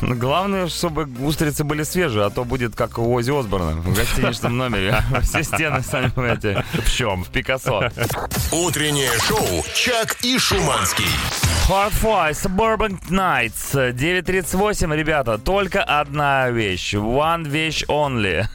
Но Главное, чтобы устрицы были свежие, а то будет как у Ози Осборна в гостиничном номере. Все стены, сами понимаете, в чем? В Пикассо. Утреннее шоу «Чак и Шуманский». Hard Fly, Suburban Nights, 9.38, ребята, только одна вещь. One вещь only.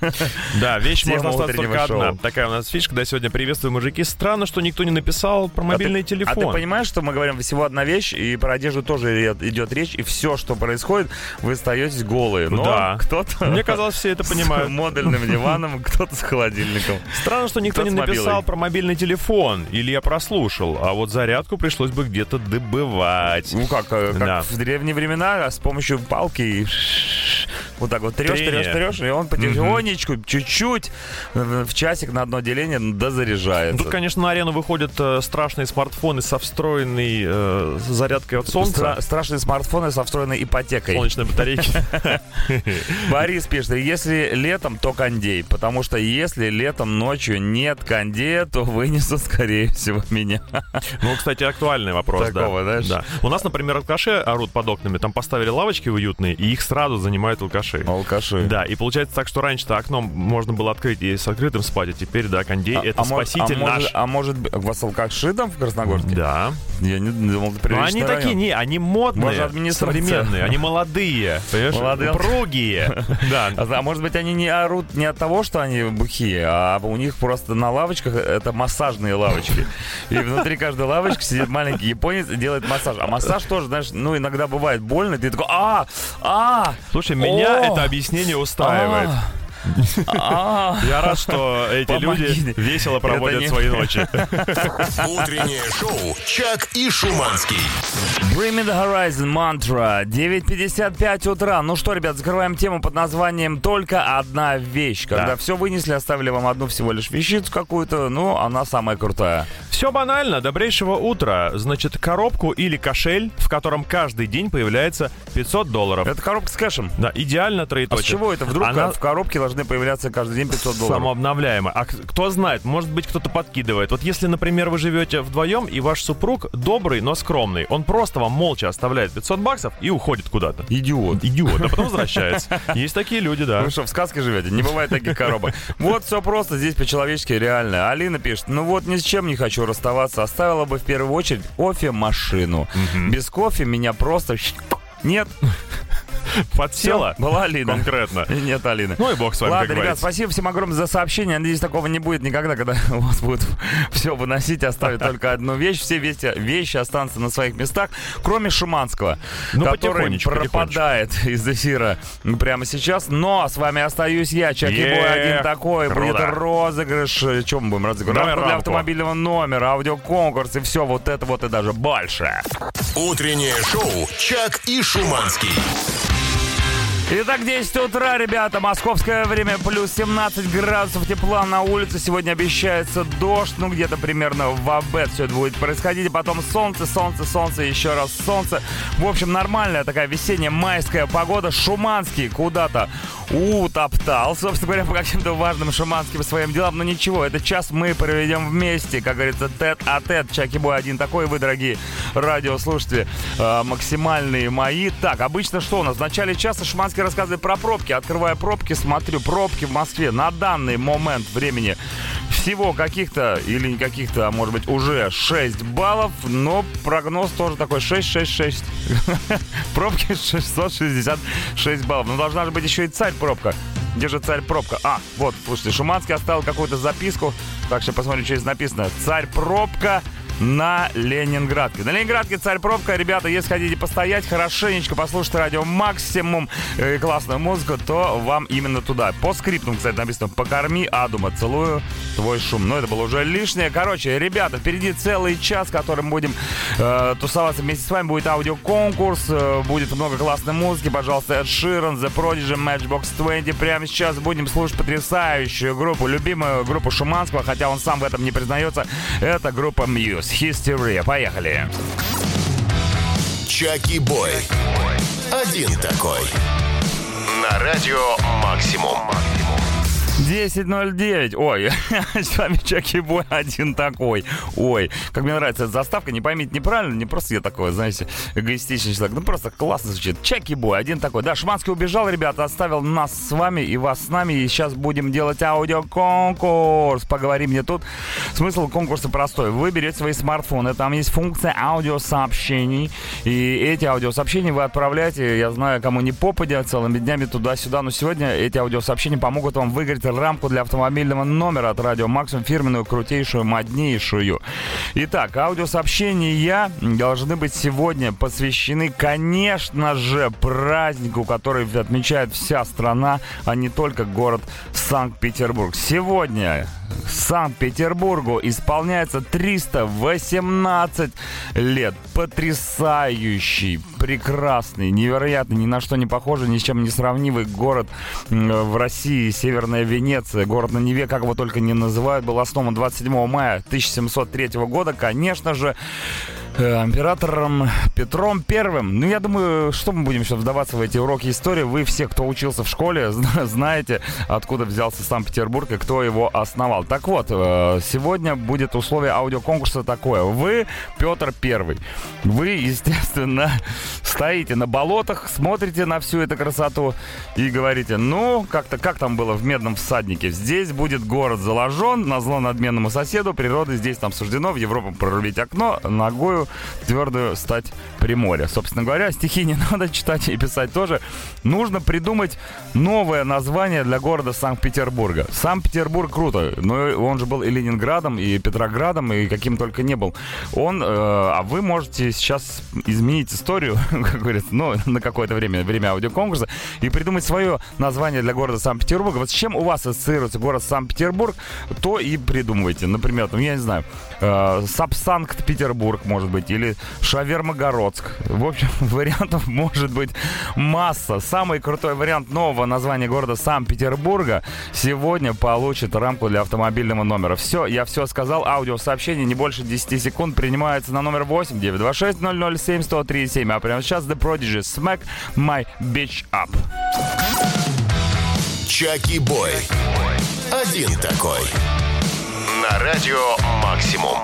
Да, вещь Тема можно остаться утреннего только одна. Такая у нас фишка, да, сегодня приветствую, мужики. Странно, что никто не написал про мобильный а ты, телефон. А ты понимаешь, что мы говорим всего одна вещь, и про одежду тоже идет речь, и все, что происходит, вы остаетесь голые. Но Да. кто-то Мне казалось, все это с понимают. модульным диваном, кто-то с холодильником. Странно, что никто Кто не с написал про мобильный телефон. Или я прослушал. А вот зарядку пришлось бы где-то добывать. Ну как, э, как Да. в древние времена, а с помощью палки и вот так вот трешь, трешь, трешь, и он потихонечку, чуть-чуть, в часик на одно деление дозаряжается. Тут, конечно, на арену выходят э, страшные смартфоны со встроенной э, зарядкой от солнца. Стра- страшные смартфоны со встроенной ипотекой. Солнечной батарейки. Борис пишет, если летом, то кондей. Потому что если летом ночью нет кондея, то вынесут, скорее всего, меня. Ну, кстати, актуальный вопрос, Такого, да. Да. У нас, например, алкаши орут под окнами. Там поставили лавочки уютные, и их сразу занимают алкаши. Алкаши. Да, и получается так, что раньше-то окном можно было открыть и с открытым спать, а теперь, да, кондей — это мож- спаситель а наш. Может, а может быть, у вас алкаши там в Красногорске? Да. Я не думал, это Но они приличный такие, район. не, они модные, Может, современные, они молодые, понимаешь? Молодые. Упругие. Да. А, а может быть, они не орут не от того, что они бухие, а у них просто на лавочках это массажные лавочки. И внутри каждой лавочки сидит маленький японец и делает массаж. А массаж тоже, знаешь, ну, иногда бывает больно. Ты такой, а, а, Слушай, меня это объяснение устраивает. А. Я рад, что эти люди весело проводят свои ночи. Утреннее шоу «Чак и Шуманский». Bring me the horizon mantra. 9.55 утра. Ну что, ребят, закрываем тему под названием «Только одна вещь». Когда Да. все вынесли, оставили вам одну всего лишь вещицу какую-то, ну, она самая крутая. Все банально. Добрейшего утра. Значит, коробку или кошель, в котором каждый день появляется 500 долларов. Это коробка с кэшем. Да, идеально А с троеточие. чего это? Вдруг Она в коробке должны появляться каждый день 500 долларов? самообновляемая. А кто знает, может быть, кто-то подкидывает. Вот если, например, вы живете вдвоем, и ваш супруг добрый, но скромный, он просто вам молча оставляет 500 баксов и уходит куда-то. Идиот. Идиот, а потом возвращается. Есть такие люди, да. Вы что, в сказке живете? Не бывает таких коробок. Вот все просто, здесь по-человечески реально. Алина пишет, ну вот ни с чем не хочу расставаться. Оставила бы в первую очередь кофемашину. Без кофе меня просто... Нет, Подсела? Была Алина. Конкретно. Нет, Алины. Ну и бог с вами, Ладно, как ребят, говорится. спасибо всем огромное за сообщение. Надеюсь, такого не будет никогда, когда у вас будет все выносить, оставить только одну вещь. Все вещи, вещи останутся на своих местах, кроме Шуманского, Ну, который потихонечку, пропадает из эфира прямо сейчас. Но с вами остаюсь я, Чаки Е, Бой один такой. Будет круто. розыгрыш. Чем мы будем разыгрывать? Рамку для автомобильного номера, аудиоконкурс и все вот это вот и даже больше. Утреннее шоу «Чак и Шуманский». Итак, 10 утра, ребята, московское время, плюс 17 градусов тепла на улице. Сегодня обещается дождь, ну где-то примерно в обед все это будет происходить. Потом солнце, солнце, солнце, еще раз солнце. В общем, нормальная такая весенняя майская погода. Шуманский куда-то утоптал, собственно говоря, по каким-то важным шуманским своим делам. Но ничего, этот час мы проведем вместе, как говорится, тет-а-тет. Чаки Бой один такой, вы, дорогие радиослушатели, э, максимальные мои. Так, обычно что у нас? В начале часа Шуманский рассказывает про пробки. Открывая пробки, смотрю, пробки в Москве на данный момент времени всего каких-то или не каких-то, а может быть уже 6 баллов, но прогноз тоже такой 6-6-6. Пробки 666 баллов. Но должна же быть еще и царь пробка. Где же царь пробка? А, вот, слушайте, Шуманский оставил какую-то записку. Так, сейчас посмотрим, что здесь написано. Царь пробка на Ленинградке. На Ленинградке царь пробка. Ребята, если хотите постоять, хорошенечко послушать радио максимум э, классную музыку, то вам именно туда. По скриптам, кстати, написано «Покорми Адума, целую твой шум». Но это было уже лишнее. Короче, ребята, впереди целый час, которым будем э, тусоваться вместе с вами. Будет аудиоконкурс, э, будет много классной музыки. Пожалуйста, Эд Ширан, The Prodigy, Matchbox 20. Прямо сейчас будем слушать потрясающую группу, любимую группу Шуманского, хотя он сам в этом не признается. Это группа Muse. Hysteria. Поехали. Чаки Бой. Один такой. На радио «Максимум». 10.09. Ой, с вами Чаки Бой один такой. Ой, как мне нравится эта заставка. Не поймите неправильно, не просто я такой, знаете, эгоистичный человек. Ну, просто классно звучит. Чаки Бой один такой. Да, Шманский убежал, ребята, оставил нас с вами и вас с нами. И сейчас будем делать аудиоконкурс. Поговори мне тут. Смысл конкурса простой. Вы берете свои смартфоны, там есть функция аудиосообщений. И эти аудиосообщения вы отправляете, я знаю, кому не попадя, целыми днями туда-сюда. Но сегодня эти аудиосообщения помогут вам выиграть рамку для автомобильного номера от Радио Максимум, фирменную, крутейшую, моднейшую. Итак, аудиосообщения должны быть сегодня посвящены, конечно же, празднику, который отмечает вся страна, а не только город Санкт-Петербург. Сегодня Санкт-Петербургу исполняется 318 лет. Потрясающий, прекрасный, невероятный, ни на что не похожий, ни с чем не сравнимый город в России, Северная Венеция, город на Неве, как его только не называют, был основан 27 мая 1703 года. Конечно же, императором Петром Первым. Ну, я думаю, что мы будем сейчас вдаваться в эти уроки истории. Вы все, кто учился в школе, знаете, откуда взялся Санкт-Петербург и кто его основал. Так вот, э, сегодня будет условие аудиоконкурса такое. Вы Петр Первый. Вы, естественно, стоите на болотах, смотрите на всю эту красоту и говорите, ну, как-то как там было в Медном всаднике. Здесь будет город заложен, на зло надменному соседу, природы здесь там суждено в Европу прорубить окно, ногою твердую стать при море. Собственно говоря, стихи не надо читать и писать тоже. Нужно придумать новое название для города Санкт-Петербурга. Санкт-Петербург круто, но он же был и Ленинградом, и Петроградом, и каким только не был. Он, э, а вы можете сейчас изменить историю, как говорится, ну, на какое-то время, время аудиоконкурса, и придумать свое название для города Санкт-Петербурга. Вот с чем у вас ассоциируется город Санкт-Петербург, то и придумывайте. Например, ну, я не знаю, э, Сап-Санкт-Петербург, может быть, быть, или Шавермогородск. В общем, вариантов может быть масса. Самый крутой вариант нового названия города Санкт-Петербурга сегодня получит рамку для автомобильного номера. Все, я все сказал. Аудиосообщение не больше 10 секунд принимается на номер 8 926 007 1037. А прямо сейчас The Prodigy Smack My Bitch Up. Чаки Бой. Один такой. На радио «Максимум».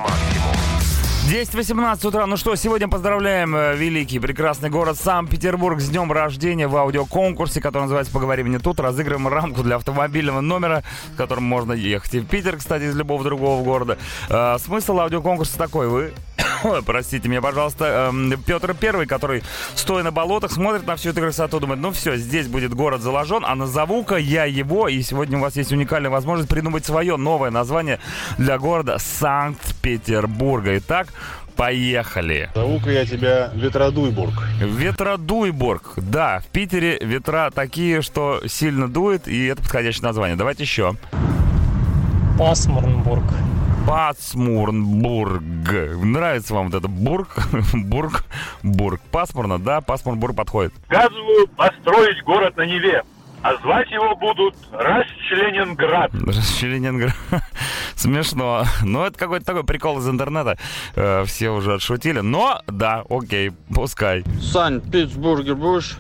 10.18 утра. Ну что, сегодня поздравляем э, великий, прекрасный город Санкт-Петербург с днем рождения в аудиоконкурсе, который называется «Поговори мне тут». Разыгрываем рамку для автомобильного номера, с которым можно ехать и в Питер, кстати, из любого другого города. Э, смысл аудиоконкурса такой. Вы простите меня, пожалуйста, э, Петр Первый, который, стоя на болотах, смотрит на всю эту красоту, думает, ну все, здесь будет город заложен, а назову-ка я его, и сегодня у вас есть уникальная возможность придумать свое новое название для города Санкт-Петербурга. Итак, Поехали. Зову-ка я тебя Ветродуйбург. Ветродуйбург. Да, в Питере ветра такие, что сильно дует, и это подходящее название. Давайте еще. Пасмурнбург. Пасмурнбург. Нравится вам вот это бург? Бург? Бург. Пасмурно, да? Пасмурнбург подходит. Газовую построить город на Неве. А звать его будут Расчленинград. Расчленинград. Смешно. Ну, это какой-то такой прикол из интернета. Э, все уже отшутили. Но, да, окей, пускай. Санкт-Петербурге будешь?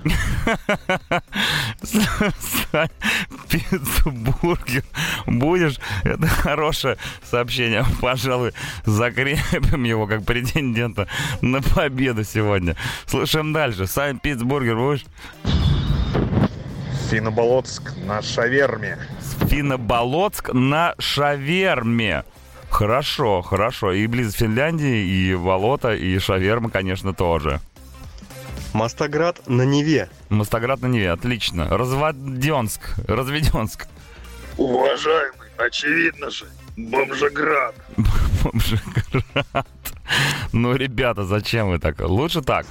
Санкт-Петербурге будешь? Это хорошее сообщение. Пожалуй, закрепим его как претендента на победу сегодня. Слушаем дальше. Санкт-Петербурге будешь? Финоболотск на Шаверме. Финоболотск на Шаверме. Хорошо, хорошо. И близ Финляндии, и болото, и шаверма, конечно, тоже. Мостоград на Неве. Мостоград на Неве, отлично. Разводенск, Разведенск. Уважаемый, очевидно же, Бомжеград. Бомжеград. Ну, ребята, зачем вы так? Лучше так.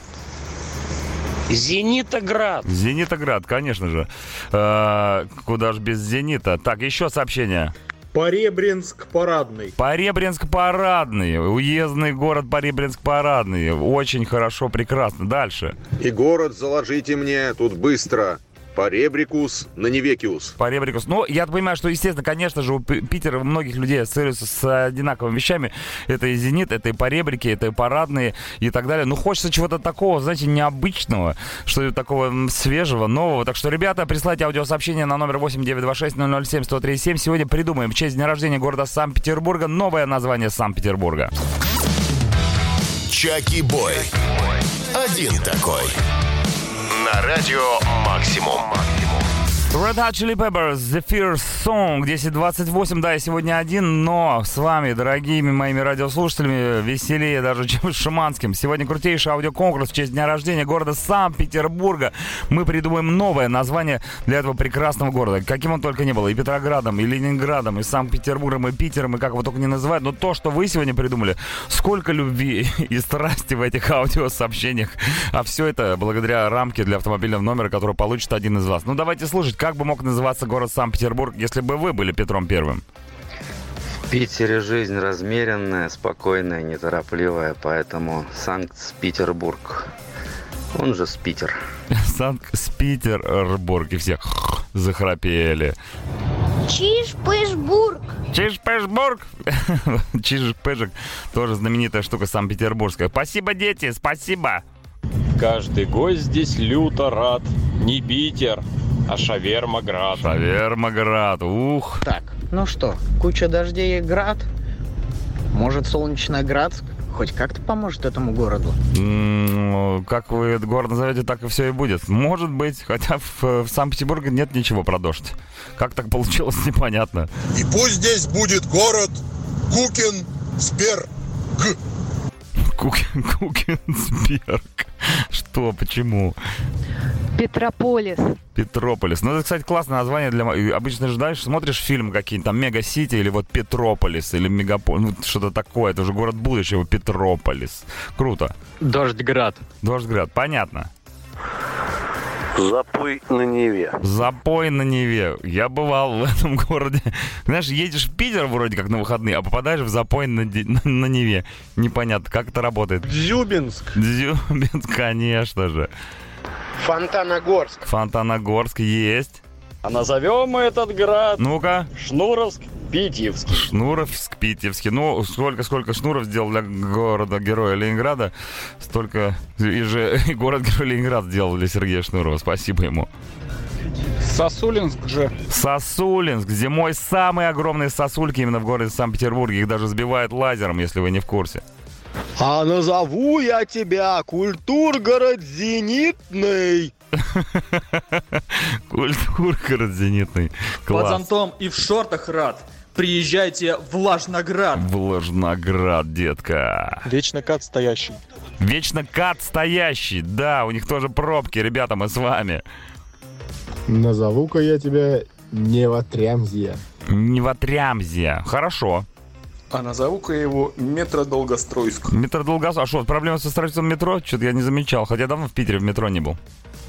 Зенитоград. Зенитоград, конечно же. Э, куда ж без Зенита? Так, еще сообщение. Поребринск парадный. Поребринск парадный. Уездный город Поребринск парадный. Очень хорошо, прекрасно. Дальше. И город заложите мне тут быстро. Поребрикус на Невекиус. Поребрикус. Ну, я понимаю, что, естественно, конечно же, у Питера у многих людей ассоциируется с одинаковыми вещами. Это и «Зенит», это и поребрики, это и парадные и так далее. Ну, хочется чего-то такого, знаете, необычного, что-то такого свежего, нового. Так что, ребята, присылайте аудиосообщение на номер 8926 007 1037. Сегодня придумаем в честь дня рождения города Санкт-Петербурга новое название Санкт-Петербурга. Чаки Бой. Один такой. На радио «Максимум». Red Hot Chili Peppers, The First Song, 10.28, да, я сегодня один, но с вами, дорогими моими радиослушателями, веселее даже, чем с Шиманским. Сегодня крутейший аудиоконкурс в честь дня рождения города Санкт-Петербурга. Мы придумаем новое название для этого прекрасного города, каким он только не был, и Петроградом, и Ленинградом, и Санкт-Петербургом, и Питером, и как его только не называют, но то, что вы сегодня придумали, сколько любви и страсти в этих аудиосообщениях, а все это благодаря рамке для автомобильного номера, который получит один из вас. Ну, давайте слушать, как бы мог называться город Санкт-Петербург, если бы вы были Петром Первым? В Питере жизнь размеренная, спокойная, неторопливая, поэтому Санкт-Петербург. Он же Спитер. Санкт-Петербург. И все захрапели. Чиж-пыш-бург. Чиж-пыш-бург. Чиж-пыжик. Тоже знаменитая штука Санкт-Петербургская. Спасибо, дети, спасибо. Каждый гость здесь люто рад. Не Питер, а Шавермаград. Шавермаград, ух. Так, ну что, куча дождей и град? Может, Солнечноградск хоть как-то поможет этому городу? М-м, как вы этот город назовете, так и все и будет. Может быть, хотя в, в Санкт-Петербурге нет ничего про дождь. Как так получилось, непонятно. И пусть здесь будет город Кукин Сберг. Кукин, Кукинсберг. Что, почему? Петрополис. Петрополис. Ну, это, кстати, классное название для... Обычно же, знаешь, смотришь фильм какие-нибудь, там, Мега-Сити или вот Петрополис или Мегаполис, ну, что-то такое. Это уже город будущего, Петрополис. Круто. Дождьград. Дождьград, понятно. Запой на Неве. Запой на Неве. Я бывал в этом городе. Знаешь, едешь в Питер вроде как на выходные, а попадаешь в запой на, на, на Неве. Непонятно, как это работает. Дзюбинск. Дзюбинск, конечно же. Фонтаногорск. Фонтаногорск есть. А назовем мы этот град... Ну-ка. Шнуровск-Питьевский. Шнуровск-Питьевский. Ну, сколько-сколько Шнуров сделал для города-героя Ленинграда, столько и же и город-герой Ленинград сделал для Сергея Шнурова. Спасибо ему. Сосулинск же. Сосулинск. Зимой самые огромные сосульки именно в городе Санкт-Петербурге. Их даже сбивают лазером, если вы не в курсе. А назову я тебя Культургород Зенитный. Культургород Зенитный. Класс. Под зонтом и в шортах рад. Приезжайте в Влажноград. Влажноград, детка. Вечно кат стоящий. Вечно кат стоящий. Да, у них тоже пробки, ребята, мы с вами. Назову-ка я тебя Невотрямзия. Невотрямзия. Хорошо. А назову-ка его Метродолгостройск. Метродолгостройск. А что, проблема со строительством метро? Что-то я не замечал. Хотя давно в Питере в метро не был.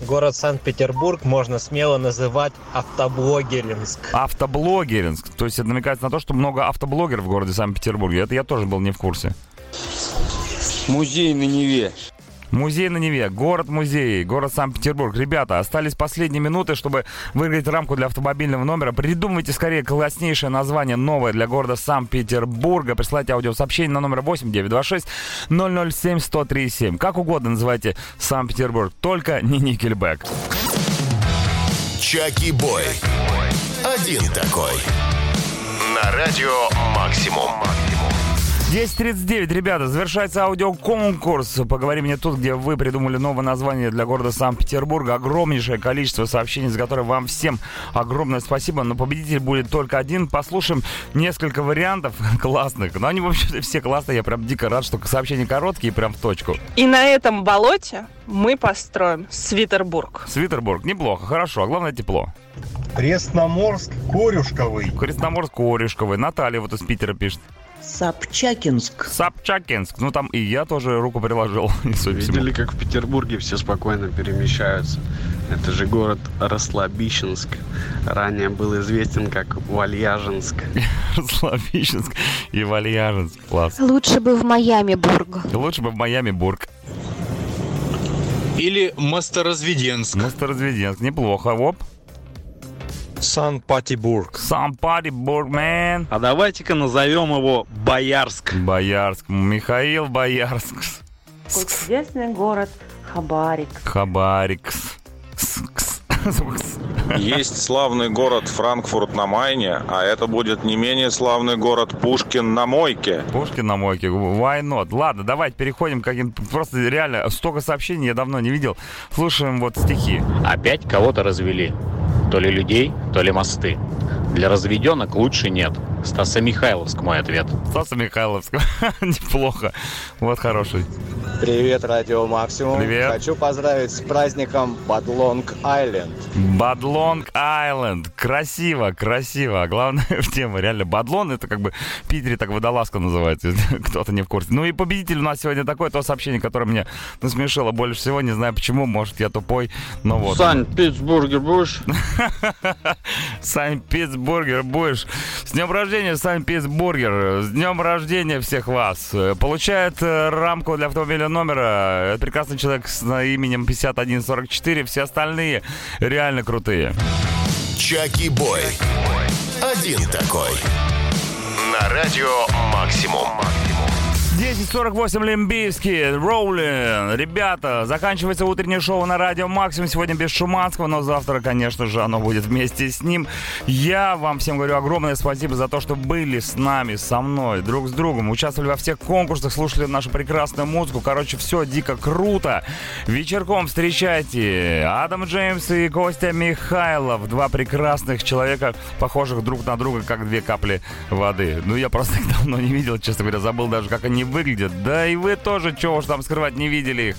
Город Санкт-Петербург можно смело называть автоблогеринск. Автоблогеринск. То есть это намекается на то, что много автоблогеров в городе Санкт-Петербурге. Это я тоже был не в курсе. Музей на Неве. Музей на Неве, город музей, город Санкт-Петербург. Ребята, остались последние минуты, чтобы выиграть рамку для автомобильного номера. Придумайте скорее класснейшее название новое для города Санкт-Петербурга. Присылайте аудиосообщение на номер 8 926 007 1037. Как угодно называйте Санкт-Петербург, только не Никельбэк. Чаки Бой. Один такой. На радио «Максимум». 10.39, ребята, завершается аудиоконкурс. Поговори мне тут, где вы придумали новое название для города Санкт-Петербурга. Огромнейшее количество сообщений, за которые вам всем огромное спасибо. Но победитель будет только один. Послушаем несколько вариантов классных. Но они вообще все классные. Я прям дико рад, что сообщения короткие, прям в точку. И на этом болоте мы построим Свитербург. Свитербург, неплохо, хорошо. А главное тепло. Пресноморск, Корюшковый. Пресноморск, Корешковый. Наталья вот из Питера пишет. Сапчакинск. Сапчакинск. Ну там и я тоже руку приложил. Видели, как в Петербурге все спокойно перемещаются. Это же город Расслабищенск. Ранее был известен как Вальяженск. Расслабищенск и Вальяженск. Класс. Лучше бы в Майами-Бург. Лучше бы в Майами-Бург. Или Мосторозведенск. Мосторозведенск. Неплохо. Оп. Сан-Патибург. Сан-Патибург, man. А давайте-ка назовем его Боярск. Боярск. Михаил Боярск. Чудесный город Хабарик. Хабарикс. Есть славный город Франкфурт на Майне, а это будет не менее славный город Пушкин на Мойке. Пушкин на Мойке, why not? Ладно, давайте переходим к каким Просто реально столько сообщений я давно не видел. Слушаем вот стихи. Опять кого-то развели. То ли людей, то ли мосты. Для разведенок лучше нет. Стаса Михайловск мой ответ. Стаса Михайловск. Неплохо. Вот хороший. Привет, Радио Максимум. Привет. Хочу поздравить с праздником Бадлонг Айленд. Бадлонг Айленд. Красиво, красиво. А главное в тему. Реально, Бадлон это как бы в Питере так водолазка называется, если кто-то не в курсе. Ну и победитель у нас сегодня такое, то сообщение, которое мне насмешило больше всего. Не знаю почему, может я тупой, но вот. Санкт-Петербурге будешь? Санкт-Петербургер будешь. С днем рождения, Санкт-Петербургер. С днем рождения всех вас. Получает э, рамку для автомобиля номера. Это прекрасный человек с именем 5144. Все остальные реально крутые. Чаки Бой. Один такой. На радио «Максимум». 10.48 Лимбийский, Роулин. Ребята, заканчивается утреннее шоу на радио Максимум. Сегодня без Шуманского, но завтра, конечно же, оно будет вместе с ним. Я вам всем говорю огромное спасибо за то, что были с нами, со мной, друг с другом. Участвовали во всех конкурсах, слушали нашу прекрасную музыку. Короче, все дико круто. Вечерком встречайте Адам Джеймс и Костя Михайлов. Два прекрасных человека, похожих друг на друга, как две капли воды. Ну, я просто их давно не видел, честно говоря. Забыл даже, как они выглядят. Да и вы тоже, чего уж там скрывать, не видели их.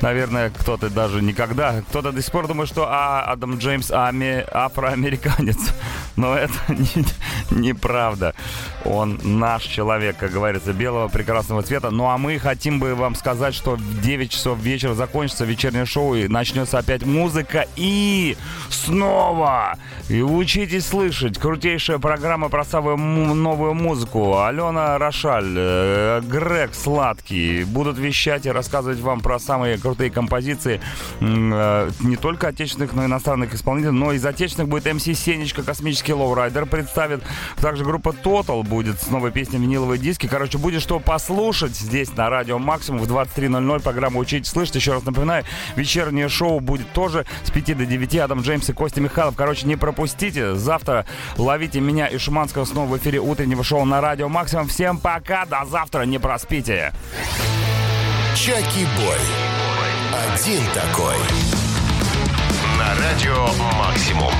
Наверное, кто-то даже никогда. Кто-то до сих пор думает, что а, Адам Джеймс ами, афроамериканец. Но это не, неправда. Он наш человек, как говорится, белого прекрасного цвета. Ну а мы хотим бы вам сказать, что в 9 часов вечера закончится вечернее шоу и начнется опять музыка. И снова! И учитесь слышать. Крутейшая программа про самую новую музыку. Алена Рошаль, э, Грег Сладкий будут вещать и рассказывать вам про самые крутые композиции э, не только отечественных, но и иностранных исполнителей, но из отечественных будет MC Сенечка, Космический Lowrider представит. Также группа Total будет с новой песней «Виниловые диски». Короче, будет что послушать здесь на радио Максимум в 23.00. Программа «Учить слышать». Еще раз напоминаю, вечернее шоу будет тоже с 5 до 9. Адам Джеймс и Костя Михайлов. Короче, не пропустите. Завтра ловите меня и Шуманского снова в эфире утреннего шоу на радио Максимум. Всем пока, до завтра, не проспите. Чаки Бой. Один такой. На радио Максимум.